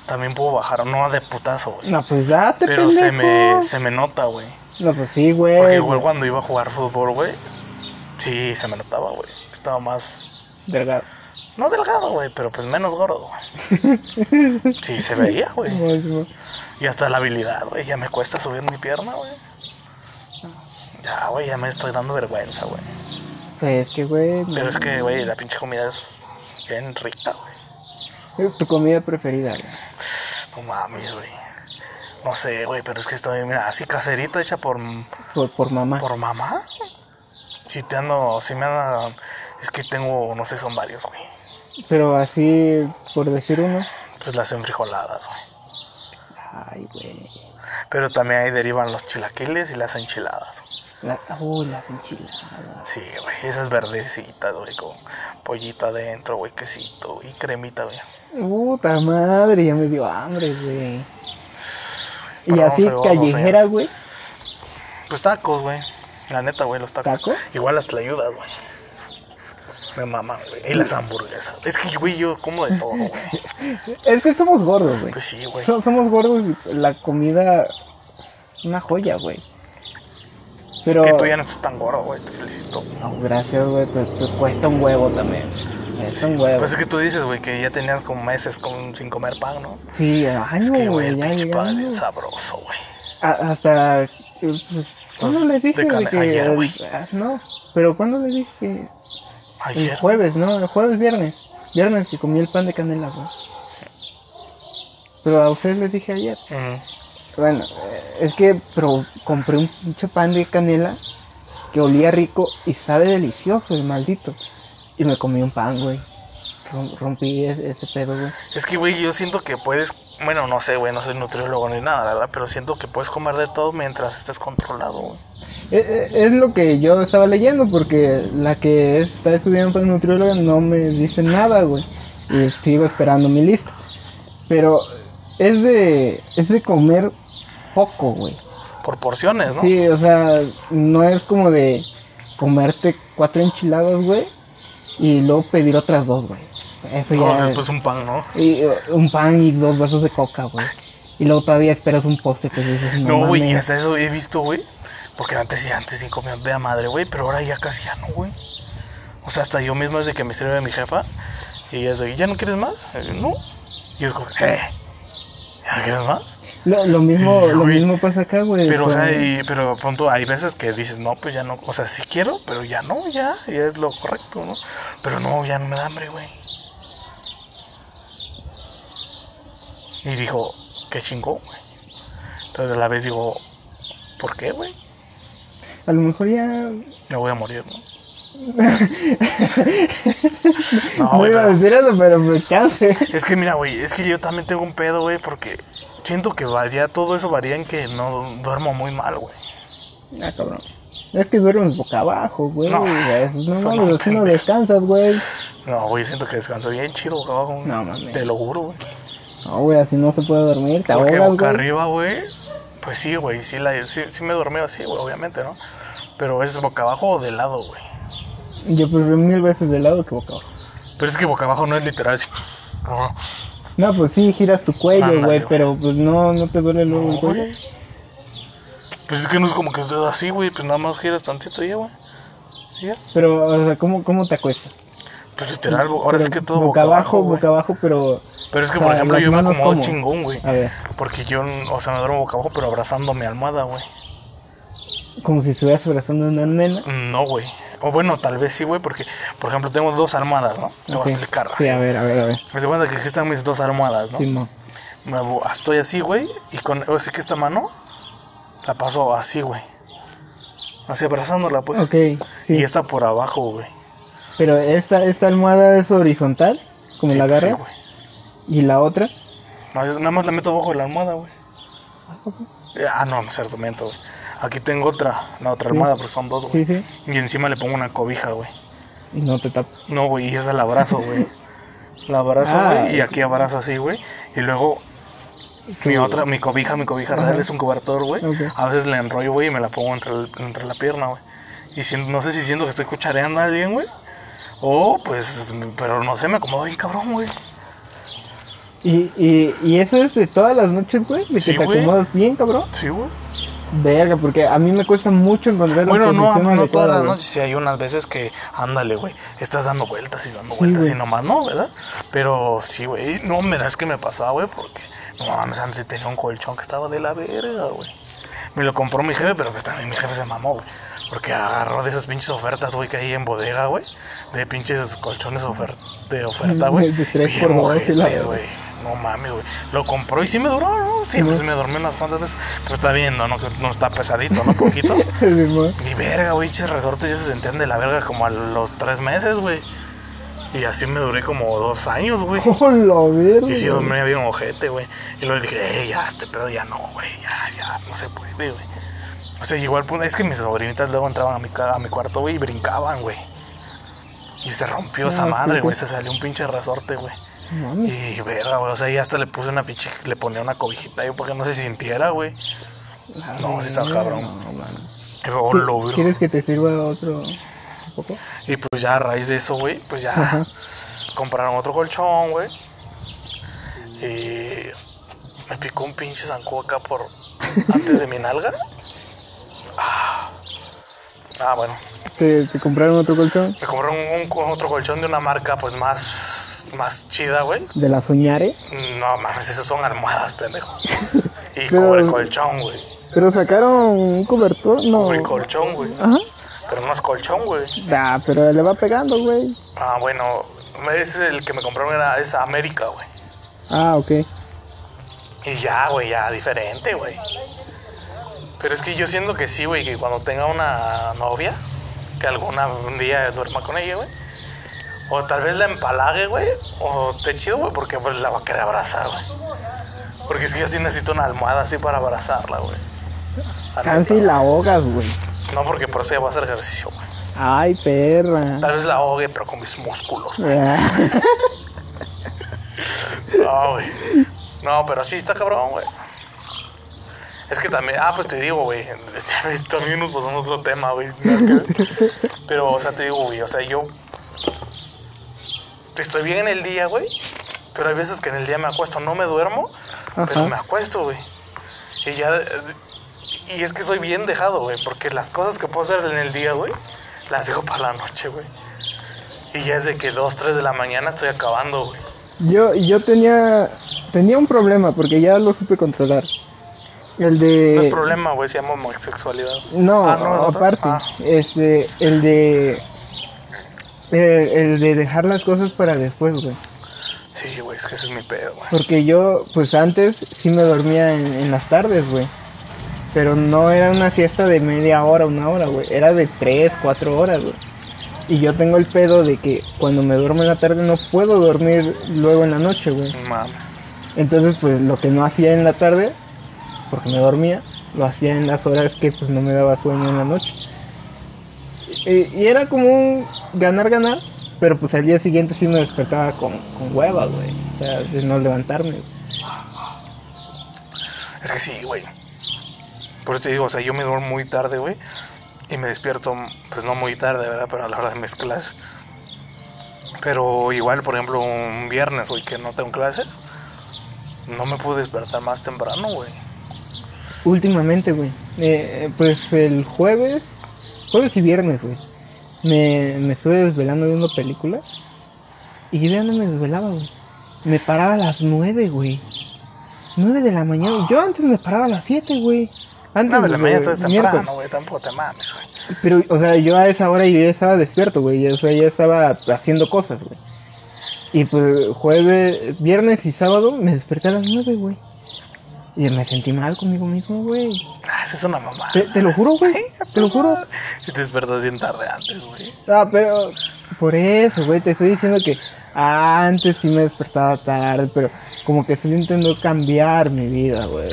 También puedo bajar, no de putazo, güey. No, pues date, pero se pendejo. me, se me nota, güey. No, pues sí, güey. Porque igual cuando iba a jugar fútbol, güey. Sí, se me notaba, güey. Estaba más. Delgado. No delgado, güey, pero pues menos gordo, güey. Sí, se veía, güey. Y hasta la habilidad, güey. Ya me cuesta subir mi pierna, güey. Ya, güey, ya me estoy dando vergüenza, güey. Pues es que, güey. Pero es que, güey, la pinche comida es bien rica, güey. Es tu comida preferida, güey. No mames, güey. No sé, güey, pero es que estoy, mira, así caserita hecha por, Por, por mamá. por mamá. Si te ando, si me anda, es que tengo, no sé, son varios, güey. Pero así, por decir uno. Pues las enfrijoladas, güey. Ay, güey. Pero también ahí derivan los chilaquiles y las enchiladas. La, oh, las enchiladas. Sí, güey, esas verdecitas, güey, con pollito adentro, güey, quesito y cremita, güey. Puta madre, ya me dio hambre, güey. Y así callejera, ver. güey. Pues tacos, güey. La neta, güey, los tacos. ¿Tacos? Igual las tlayudas, güey. Me maman, güey. Y las hamburguesas. Es que, güey, yo como de todo, güey. Es que somos gordos, güey. Pues sí, güey. So- somos gordos y la comida es una joya, güey. Pero... Que tú ya no estás tan gordo, güey. Te felicito. No, gracias, güey, pues, pues cuesta un huevo también. Cuesta un huevo. Pues es que tú dices, güey, que ya tenías como meses con, sin comer pan, ¿no? Sí, ay, Es que, güey, el pinche pan es sabroso, güey. Hasta... eh, pues, ¿Cuándo Pues, les dije de que... ayer, el- güey. ah, no, pero ¿cuándo les dije que... El Ayer. jueves, ¿no? El jueves, viernes. Viernes que comí el pan de canela, güey. Pero a ustedes les dije ayer. Ujú. Bueno, eh, es que pero compré un pinche pan de canela que olía rico y sabe delicioso el maldito. Y me comí un pan, güey. Rom- rompí ese, ese pedo, güey. Es que, güey, yo siento que puedes. Bueno, no sé, güey, no soy nutriólogo ni nada, ¿verdad? Pero siento que puedes comer de todo mientras estés controlado, güey. Es, es- es lo que yo estaba leyendo porque la que está estudiando para nutrióloga no me dice nada, güey. Y sigo esperando mi lista. Pero es de, es de comer poco, güey. Por porciones, ¿no? Sí, o sea, no es como de comerte cuatro enchiladas, güey, y luego pedir otras dos, güey. Eso ya. después un pan, ¿no? y, uh, un pan y dos vasos de coca, güey. Y luego todavía esperas un postre que dices, no, güey, y mames". hasta eso he visto, güey. Porque antes sí, antes sí comía de a madre, güey. Pero ahora ya casi ya no, güey. O sea, hasta yo mismo desde que me sirve mi jefa. Y es de, ¿ya no quieres más? Eh, no. Y es como, ¿eh? ¿Ya no quieres más? Lo, lo mismo, lo mismo pasa acá, güey. Pero, o sea, y, pero pronto hay veces que dices, no, pues ya no. O sea, sí quiero, pero ya no, ya. Ya es lo correcto, ¿no? Pero no, ya no me da hambre, güey. Y dijo, qué chingón, güey. Entonces a la vez digo, ¿por qué, güey? A lo mejor ya. Me voy a morir, ¿no? No, iba a decir eso, pero pues chance. Es que mira, güey, es que yo también tengo un pedo, güey, porque siento que varía, todo eso varía en que no duermo muy mal, güey. Ah, cabrón. Es que duermes boca abajo, güey. No, No, no, así no descansas, güey. No, güey, siento que descanso bien chido boca abajo. No, mames. Te lo juro, güey. No, güey, así no se puede dormir. Te ahogas, boca arriba, güey, pues sí, güey, sí, sí, sí me dormí así, güey, obviamente, ¿no? Pero es boca abajo o de lado, güey. Yo prefiero mil veces de lado que boca abajo. Pero es que boca abajo no es literal. No, No, pues sí, giras tu cuello, güey, pero pues no, no te duele luego no, el cuello. Pues es que no es como que estés así, güey, pues nada más giras tantito y ya, güey. Pero, o sea, ¿cómo, cómo te acuestas? Pues literal, ahora sí Pero que todo boca abajo, güey. boca abajo, pero... Pero es que, o por ejemplo, yo me acomodo ¿cómo? chingón, güey. A ver, Porque yo, o sea, me duermo boca abajo, pero abrazando mi almohada, güey. como si estuvieras abrazando a una nena. No, güey. O bueno, tal vez sí, güey, porque, por ejemplo, tengo dos almohadas, ¿no? Te voy a explicar. Sí, a ver, a ver, a ver. Me cuenta que aquí están mis dos almohadas, ¿no? Simón. Me vo- estoy así, güey, y con, o sea, que esta mano la paso así, güey. Así abrazándola, pues. Ok, Y sí. esta por abajo, güey. Pero esta, esta almohada es horizontal, como Sí, la pues, sí, agarra. y la otra... No, es- nada más la meto abajo de la almohada, güey. Eh, Ah, no, no es cierto, miento, güey. Aquí tengo otra, la otra Sí. almohada, porque son dos, güey. Sí, sí. Y encima le pongo una cobija, güey. Y no te tapas. No, güey, y esa la abrazo, güey. La abrazo, Ah. güey, y aquí abrazo así, güey. Y luego mi otra, mi cobija, mi cobija Ajá. real es un cobertor, güey. A veces le enrollo, güey, y me la pongo entre, el- entre la pierna, güey. Y siento- no sé si siento que estoy cuchareando a alguien, güey. O, pues, pero no sé, me acomodo bien cabrón, güey. Y, y, y eso es de todas las noches, güey, de que te güey. acomodas bien, cabrón. Sí, güey. Verga, porque a mí me cuesta mucho encontrar Bueno, no, posición no todas las noches, sí hay unas veces que, ándale, güey, estás dando vueltas y dando Sí, vueltas güey. y nomás no, ¿verdad? Pero sí, güey, no, mira, es que me pasaba, güey, porque, no mames, antes tenía un colchón que estaba de la verga, güey. Me lo compró mi jefe, pero pues también mi jefe se mamó, güey. Porque agarró de esas pinches ofertas, güey, que hay en bodega, güey. De pinches colchones ofer- de oferta, güey. Güey. No mames, güey. Lo compró y sí me duró, ¿no? Sí, pues me dormí unas cuantas veces. Pero está bien, ¿no? No, no está pesadito, ¿no? Poquito. Y verga, güey, pinches resortes ya se sentían de la verga como a los tres meses, güey. Y así me duré como dos años, güey. ¡Hola, verga! Y sí dormía bien ojete, güey. Y luego le dije, eh, ya, este pedo ya no, güey. Ya, ya, no se puede, güey. O sea, llegó al punto, es que mis sobrinitas luego entraban a mi, a mi cuarto, güey, y brincaban, güey. Y se rompió esa Ah, madre, sí, güey. Se salió un pinche resorte, güey. No. Y verga, güey. O sea, y hasta le puse una pinche, le ponía una cobijita yo para que no se sintiera, güey. La no, sí está cabrón. no, lo ¿Qui- ¿Quieres que te sirva otro poco? Y pues ya a raíz de eso, güey, pues ya Ajá. compraron otro colchón, güey. Y me picó un pinche zancudo acá por antes de mi nalga. Ah, bueno. ¿Te, te compraron otro colchón? Me compré un, un- otro colchón de una marca pues más, más chida, güey. ¿De la Soñare? No mames, esas son almohadas, pendejo. Y Pero- cubre colchón, güey. ¿Pero sacaron un cobertor? No. Cubre colchón, güey. Ajá. Pero no es colchón, güey. Ah, pero le va pegando, güey. Ah, bueno, ese el que me compraron era esa América, güey. Ah, ok. Y ya, güey, ya diferente, güey. Pero es que yo siento que sí, güey, que cuando tenga una novia, que alguna un día duerma con ella, güey. O tal vez la empalague, güey. O esté chido, güey, porque pues, la va a querer abrazar, güey. Porque es que yo sí necesito una almohada así para abrazarla, güey. Casi la ahogas, güey. No, porque por eso ya voy a hacer ejercicio, güey. Ay, perra. Tal vez la ahogue, pero con mis músculos, güey. Ah, No, güey. No, pero sí está cabrón, güey. Es que también, ah, pues te digo, güey. También nos pasamos otro tema, güey. Pero, o sea, te digo, güey. O sea, yo. Estoy bien en el día, güey. Pero hay veces que en el día me acuesto, no me duermo, pero me acuesto, güey. Y ya. Y es que soy bien dejado, güey. Porque las cosas que puedo hacer en el día, güey, las dejo para la noche, güey. Y ya es de que 2, 3 de la mañana estoy acabando, güey. Yo, yo tenía, tenía un problema porque ya lo supe controlar. El de... No es problema, güey, se llama homosexualidad. No, Ah, ¿no aparte, Ah. este, el de... El, el de dejar las cosas para después, güey. Sí, güey, es que ese es mi pedo, güey. Porque yo, pues antes sí me dormía en, en las tardes, güey. Pero no era una siesta de media hora, una hora, güey. Era de tres, cuatro horas, güey. Y yo tengo el pedo de que cuando me duermo en la tarde no puedo dormir luego en la noche, güey. Entonces, pues lo que no hacía en la tarde, porque me dormía, lo hacía en las horas que pues no me daba sueño en la noche. Y, era como un ganar-ganar, pero pues al día siguiente sí me despertaba con, con hueva, güey. O sea, de no levantarme. Es que sí, güey. Por eso te digo, o sea, yo me duermo muy tarde, güey. Y me despierto, pues no muy tarde, ¿verdad? Pero a la hora de mis clases. Pero igual, por ejemplo, un viernes, güey, que no tengo clases. No me puedo despertar más temprano, güey. Últimamente, güey. Eh, pues el jueves, jueves y viernes, güey. Me, me estuve desvelando viendo películas. Y yo ya no me desvelaba, güey. Me paraba a las nueve, güey. Nueve de la mañana. Yo antes me paraba a las siete, güey. Antes No, de la mañana de- estás miércoles. temprano, güey. Tampoco te mames, güey. Pero, o sea, yo a esa hora yo ya estaba despierto, güey. O sea, ya estaba haciendo cosas, güey. Y pues jueves, viernes y sábado me desperté a las nueve, güey. Y me sentí mal conmigo mismo, güey. Ah, esa es una mamá. Te, te lo juro, güey. Te lo juro. Si te despertas bien tarde antes, güey. Ah, pero por eso, güey, te estoy diciendo que antes sí me despertaba tarde, pero como que estoy intentando cambiar mi vida, güey.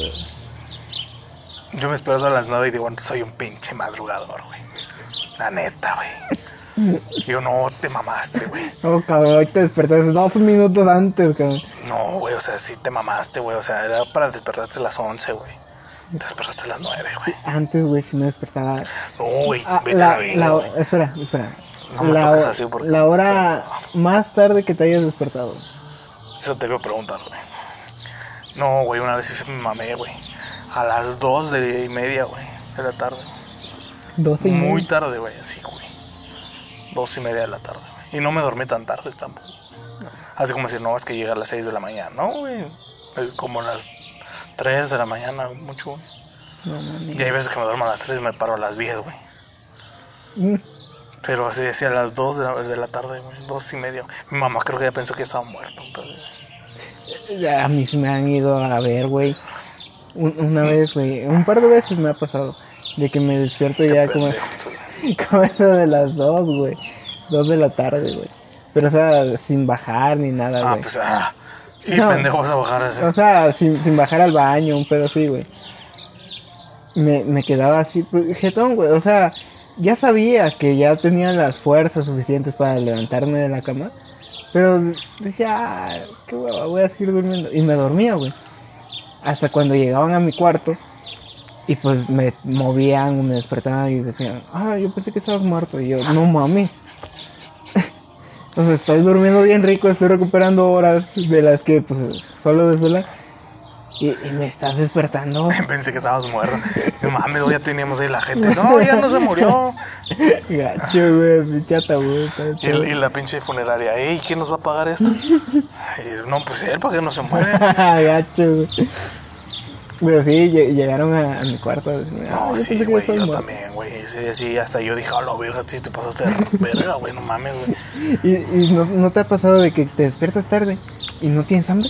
Yo me espero a las 9 y digo, soy un pinche madrugador, güey. La neta, güey. Digo, no, te mamaste, güey. Oh, cabrón, hoy te despertaste dos minutos antes, cabrón. No, güey, o sea, sí te mamaste, güey. O sea, era para despertarte a las 11, güey. Te despertaste a las 9, güey. Antes, güey, sí me despertaba. No, güey, Ah, vete a la, vida, la- güey. espera, espera. No me la, toques así porque- la hora más tarde que te hayas despertado. Eso te iba a preguntar, güey. No, güey, una vez sí me mamé, güey. A las 2 de y media, güey, de la tarde. 12 y Muy media. tarde, güey, así, güey. Dos y media de la tarde. Y no me dormí tan tarde tampoco. Así como decir, no, es que llega a las 6 de la mañana, ¿no, güey? Eh, Como a las 3 de la mañana, mucho, güey. No. Y hay veces que me duermo a las 3 y me paro a las 10, güey. Mm. Pero así decía a las 2 de la, de la tarde, güey. 2 y media. Mi mamá creo que ya pensó que estaba muerto. pero- A mí sí me han ido a ver, güey. Un- una vez, güey. Un par de veces me ha pasado. De que me despierto Qué ya como, pendejo estoy. como eso de las dos, güey. Dos de la tarde, güey. Pero, o sea, sin bajar ni nada, Ah, güey. pues, ah. Sí, No. pendejo, vas a bajar ese. O sea, sin, sin bajar al baño, un pedo así, güey. Me, me quedaba así, pues, jetón, güey. O sea, ya sabía que ya tenía las fuerzas suficientes para levantarme de la cama. Pero decía, ah, qué hueva, voy a seguir durmiendo. Y me dormía, güey. Hasta cuando llegaban a mi cuarto. Y pues me movían, me despertaban y decían, ah, yo pensé que estabas muerto. Y yo, no mami. Entonces estoy durmiendo bien rico, estoy recuperando horas de las que pues solo desvelar. Y, y me estás despertando. Pensé que estabas muerto. No mames, ya teníamos ahí la gente. No, ya no se murió. Gacho, güey, chata, güey. Y, la pinche funeraria, ey, ¿quién nos va a pagar esto? Y, no, pues él, para que no se muere. Gacho, güey. Pero sí, lle- llegaron a, a mi cuarto. "Ah, No, sí, que güey, yo muerto". también, güey. Ese día sí, hasta yo dije, a la verga, sí, te pasaste de verga, güey, no mames, güey. ¿Y, y no, no te ha pasado de que te despiertas tarde y no tienes hambre?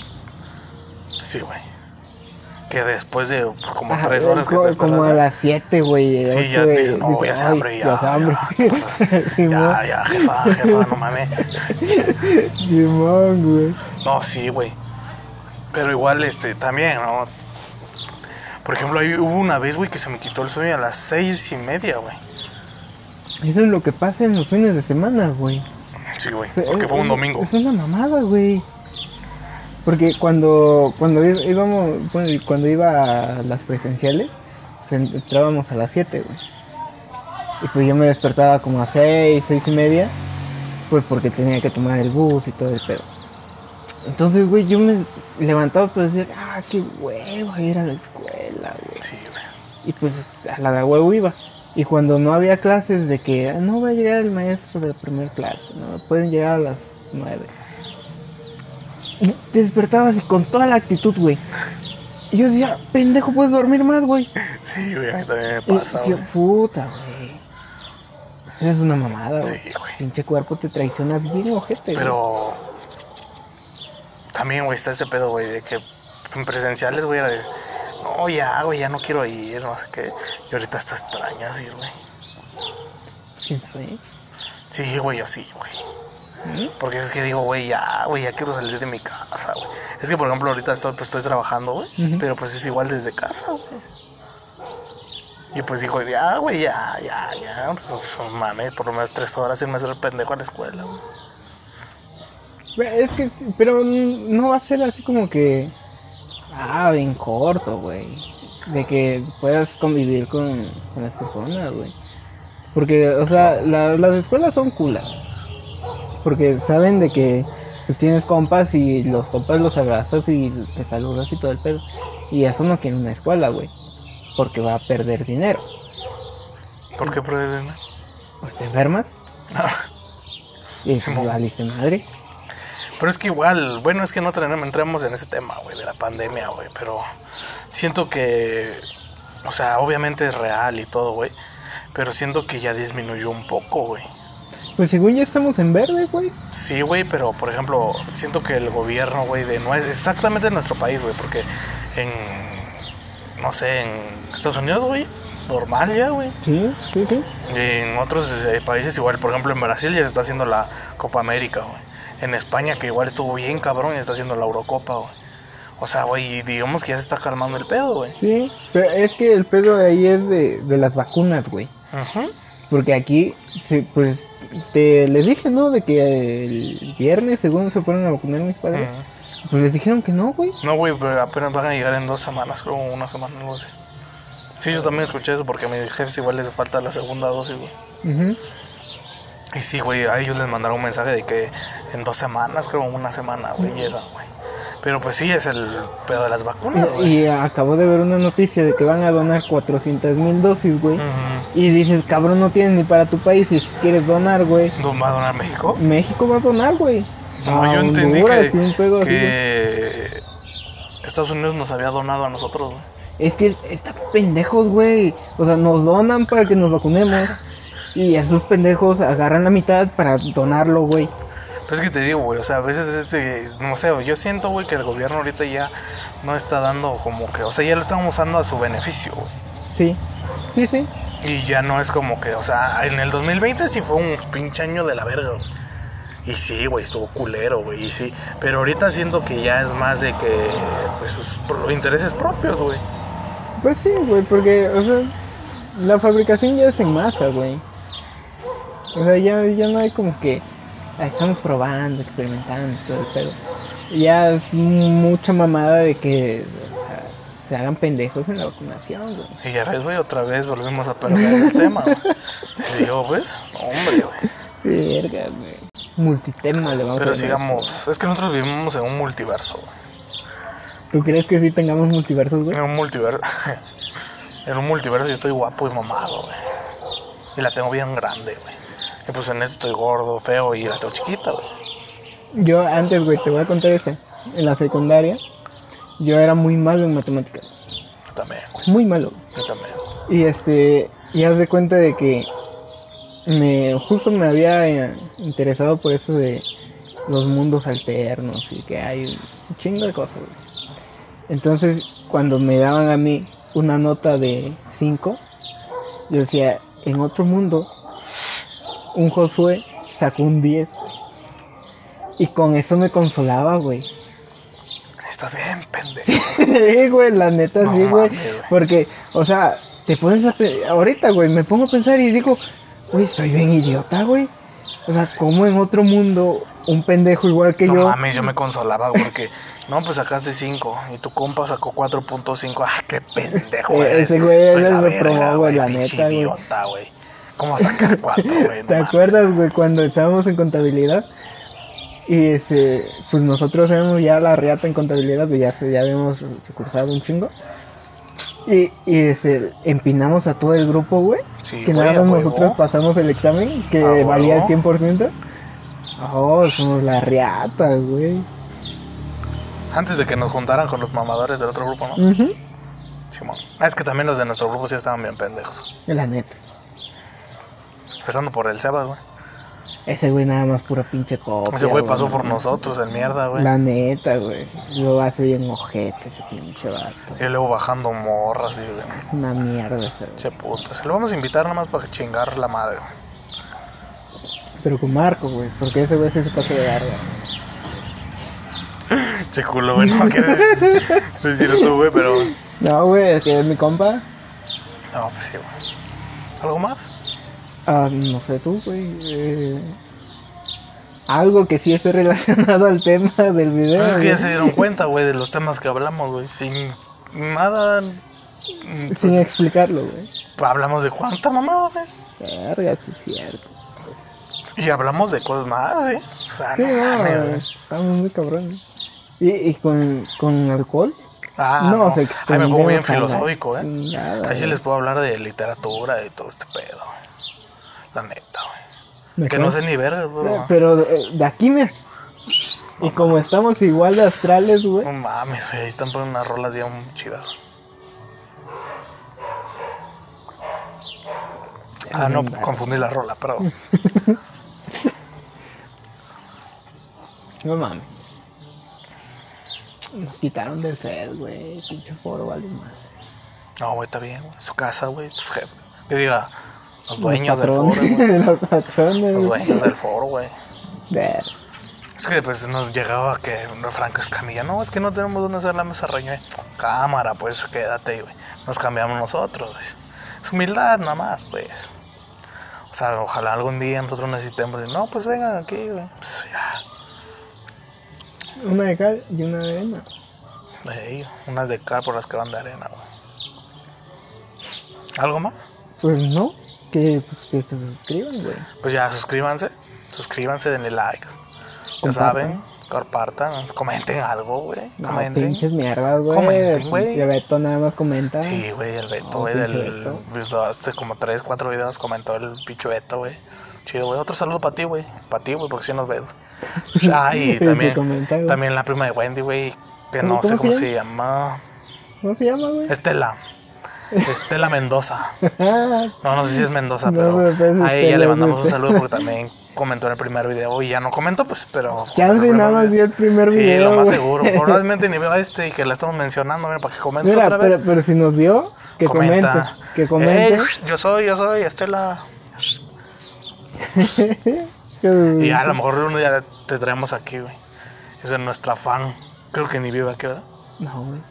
Sí, güey. Que después de como Ajá, tres horas que co- te Como a las 7, güey. Sí, ya de- dices, no, dices, ya se "Ay, hambre, ya, ya hambre. ya, ¿qué pasa? Simón, ya, ya, jefa, jefa, no mames. Simón, güey. No, sí, güey. Pero igual, este, también, ¿no? Por ejemplo, ahí hubo una vez, güey, que se me quitó el sueño a las seis y media, güey. Eso es lo que pasa en los fines de semana, güey. Sí, güey, porque fue un domingo. Es una mamada, güey. Porque cuando cuando íbamos, bueno, cuando iba a las presenciales, pues en- entrábamos a las 7, güey. Y pues yo me despertaba como a 6, 6 y media, pues porque tenía que tomar el bus y todo el pedo. Entonces, güey, yo me levantaba pues decía, ah, qué hueva ir a la escuela, güey. Sí, güey. Y pues a la de huevo iba. Y cuando no había clases de que "Ah, no va a llegar el maestro de la primera clase, no pueden llegar a las nueve. Y te despertabas y con toda la actitud, güey. Y yo decía, pendejo, puedes dormir más, güey. Sí, güey, a mí también me Y pasa, yo, güey. puta, güey. Eres una mamada, güey. Sí, güey. Pinche cuerpo te traiciona bien, ojete, güey. Pero también, güey, está ese pedo, güey, de que en presenciales, güey, era de, no, ya, güey, ya no quiero ir, no sé qué. Y ahorita está extrañas ir, güey. ¿Quién sabe? Sí, güey, yo sí, güey. ¿Mm? Porque es que digo, güey, ya, güey, ya quiero salir de mi casa, güey. Es que, por ejemplo, ahorita estoy, pues, estoy trabajando, güey. Pero pues es igual desde casa, güey. Y pues digo, ya, güey, ya, ya, ya. Pues, mames, por lo menos tres horas irme a hacer pendejo a la escuela, güey. Es que, sí, pero no va a ser así como que. Ah, bien corto, güey. De que puedas convivir con, con las personas, güey. Porque, o sea, la- las escuelas son culas. Porque saben de que pues, tienes compas y los compas los abrazas y te saludas y todo el pedo. Y eso no quiere una escuela, güey. Porque va a perder dinero. ¿Por qué perder? Pues te enfermas y pues, valiste madre. Pero es que igual, bueno, es que no entramos en ese tema, güey, de la pandemia, güey, pero siento que, o sea, obviamente es real y todo, güey, pero siento que ya disminuyó un poco, güey. Pues según ya estamos en verde, güey. Sí, güey, pero por ejemplo, siento que el gobierno, güey, de no es exactamente en nuestro país, güey, porque en, no sé, en Estados Unidos, güey, normal ya, güey. Sí, sí, sí. Y en otros eh, países igual, por ejemplo en Brasil ya se está haciendo la Copa América, güey. En España que igual estuvo bien cabrón y está haciendo la Eurocopa, güey. O sea, güey, digamos que ya se está calmando el pedo, güey. Sí, pero es que el pedo de ahí es de, de las vacunas, güey. Ujú. Porque aquí, sí, pues, te les dije, ¿no? De que el viernes, según se fueron a vacunar mis padres, Ujú. pues les dijeron que no, güey. No, güey, pero apenas van a llegar en dos semanas, creo, una semana, no sé. Sí, yo también escuché eso porque a mis jefes igual les falta la segunda dosis, güey. Ujú. Y sí, güey, a ellos les mandaron un mensaje de que en dos semanas, creo, una semana, güey, llegan, güey. Pero pues sí, es el pedo de las vacunas, güey. Y acabo de ver una noticia de que van a donar 400 mil dosis, güey. Y dices, cabrón, no tienes ni para tu país si quieres donar, güey. ¿Dónde va a donar México? México va a donar, güey. No, A yo entendí Honduras pedo que Estados Unidos nos había donado a nosotros, güey. Es que está pendejos, güey. O sea, nos donan para que nos vacunemos. Y esos pendejos agarran la mitad para donarlo, güey. Pues es que te digo, güey, o sea, a veces este, no sé, yo siento, güey, que el gobierno ahorita ya no está dando como que, o sea, ya lo están usando a su beneficio, güey. Sí, sí, sí. Y ya no es como que, o sea, en el 2020 sí fue un pinche año de la verga, güey. Y sí, güey, estuvo culero, güey, y sí. Pero ahorita siento que ya es más de que, pues, sus intereses propios, güey. Pues sí, güey, porque, o sea, la fabricación ya es en masa, güey. O sea, ya, ya no hay como que "Ah, estamos probando, experimentando, todo el pedo. Ya es mucha mamada de que ah, se hagan pendejos en la vacunación, güey. Y ya ves, güey, otra vez volvimos a perder el tema, güey. Digo, pues, hombre, güey. Verga, güey. Multitema le vamos Pero a llamar. sigamos, es que nosotros vivimos en un multiverso, güey. ¿Tú crees que sí tengamos multiversos, güey? En un multiverso. en un multiverso yo estoy guapo y mamado, güey. Y la tengo bien grande, güey. Y pues en este estoy gordo, feo y la tengo chiquita, güey. Yo antes, güey, te voy a contar ese. En la secundaria, yo era muy malo en matemáticas. Yo también, güey. Muy malo. Yo también. Y este, y haz de cuenta de que me justo me había eh, interesado por eso de los mundos alternos y que hay un chingo de cosas. güey. Entonces, cuando me daban a mí una nota de 5, yo decía, en otro mundo, un Josué sacó un 10. güey. Y con eso me consolaba, güey. Estás bien, pendejo. Sí, güey, la neta No sí, güey. Porque, o sea, te pones a ahorita, güey, me pongo a pensar y digo, güey, estoy bien idiota, güey. O sea, como en otro mundo un pendejo igual que No yo. mames, yo me consolaba porque, no, pues sacaste 5 y tu compa sacó 4.5. Ah, qué pendejo eres. ese güey Soy la el verga, reprobado, güey, la neta, güey. idiota, güey. ¿Cómo sacar 4, güey? No ¿Te mames. acuerdas, güey, cuando estábamos en contabilidad? Y este, pues nosotros éramos ya la riata en contabilidad, pues ya, ya habíamos recursado un chingo. Y, y este, empinamos a todo el grupo, güey. Sí, que nada más nosotros pasamos el examen, que valía el 100%. Oh, somos la riata, güey. Antes de que nos juntaran con los mamadores del otro grupo, ¿no? Ujú. Simón. Ah, es que también los de nuestro grupo sí estaban bien pendejos. La neta. Empezando por el Sebas, güey. Ese güey nada más pura pinche copia. Ese güey pasó por nosotros, el mierda, güey. La neta, güey. Lo hace bien ojete ese pinche vato. Y luego bajando morras, y güey. Es una mierda ese güey. Che puta. Se lo vamos a invitar nada más para chingar la madre, güey. Pero con Marco, güey. Porque ese güey se pasa de verga. Che culo, güey. No quieres decir tú, güey, pero. No, güey, es que es mi compa. No, pues sí, güey. ¿Algo más? Ah, no sé tú, güey. eh, algo que sí esté relacionado al tema del video. Pues es que ya se dieron cuenta, güey, de los temas que hablamos, güey. Sin nada. mm, Sin Pues, explicarlo, güey. hablamos de cuánta mamada, güey. Verga, sí es cierto. Y hablamos de cosas más, ¿eh? O sea, Sí, no no, estamos muy cabrones. ¿Y, y con, con alcohol? Ah, no, no. se me pongo bien filosófico, ¿eh? chingada, Ahí sí les puedo hablar de literatura y todo este pedo. La neta, güey. ¿Me Que no sé ni verga, Eh, bro. Pero de, de aquí, mira. Y como estamos igual de astrales, güey. No mames, güey. Ahí están poniendo unas rolas bien chidas. Ah, no, confundí la rola, perdón. No mames. Nos quitaron del set, güey. Pinche foro, vale madre. No, güey, está bien, güey. Su casa, güey, sus jefes. Que diga, los dueños del foro, güey. los patrones. Los güey. dueños del foro, güey. Es que pues nos llegaba que Franco Escamilla, no, es que no tenemos dónde hacer la mesa reña. Cámara, pues quédate, güey. Nos cambiamos nosotros, güey. Es humildad nada más, pues. O sea, ojalá algún día nosotros necesitemos. No, pues vengan aquí, güey. Pues ya. Una de cal y una de arena. Ey, unas de cal por las que van de arena, güey. ¿Algo más? Pues no. Que, pues, que se suscriban, güey. Pues ya, suscríbanse. Suscríbanse, denle like. Ya saben, compartan, comenten algo, güey. No, Comenten. pinches mierdas, güey. Comenten, güey. Y Beto nada más comenta. Sí, güey, el Beto, güey, video- Hace como 3, 4 videos comentó el pinche Beto, güey. Chido, güey. Otro saludo para ti, güey. Para ti, güey, porque si nos ves. güey. Ah, y Sí, también, sí comenta, también la prima de Wendy, güey. Que ¿Cómo- no sé cómo se llama. ¿Cómo se llama, güey? Estela. Estela Mendoza. No, no sé si es Mendoza, pero a ella le mandamos un saludo porque también comentó en el primer video y ya no comentó, pues, pero. El nada más vio el primer Sí, video. lo más seguro. Probablemente ni veo a este y que la estamos mencionando, mira, para que comente Mira, otra vez. pero, pero si nos vio, que Comenta. comente. Que comente. Ey, yo soy, yo soy Estela. Y ya, a lo mejor un día te traemos aquí, güey. Esa es nuestra fan. Creo que ni vive aquí, ¿verdad? No, güey.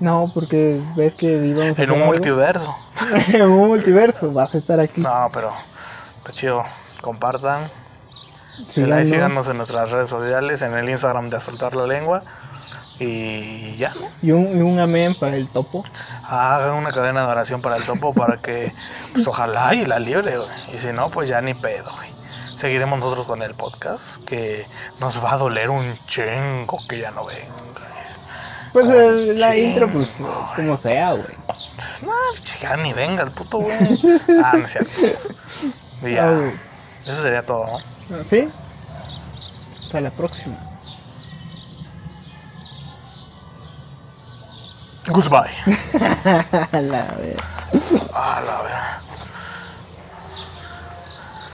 No, porque ves que íbamos a En un algo. multiverso. en un multiverso, vas a estar aquí. No, pero está chido. Compartan. Síganos. Ahí síganos en nuestras redes sociales, en el Instagram de A Soltar la Lengua. Y ya. Y un, y un amén para el topo. Hagan una cadena de oración para el topo para que, pues ojalá y la libre, güey. Y si no, pues ya ni pedo, güey. Seguiremos nosotros con el podcast, que nos va a doler un chingo que ya no venga. Pues eh, la intro, pues como sea, güey. Pues no, chica, ni venga el puto, güey. Ah, no es cierto. Y ya. Ah. Eso sería todo, ¿no? ¿Sí? Hasta la próxima. Goodbye. la ver. A la verdad.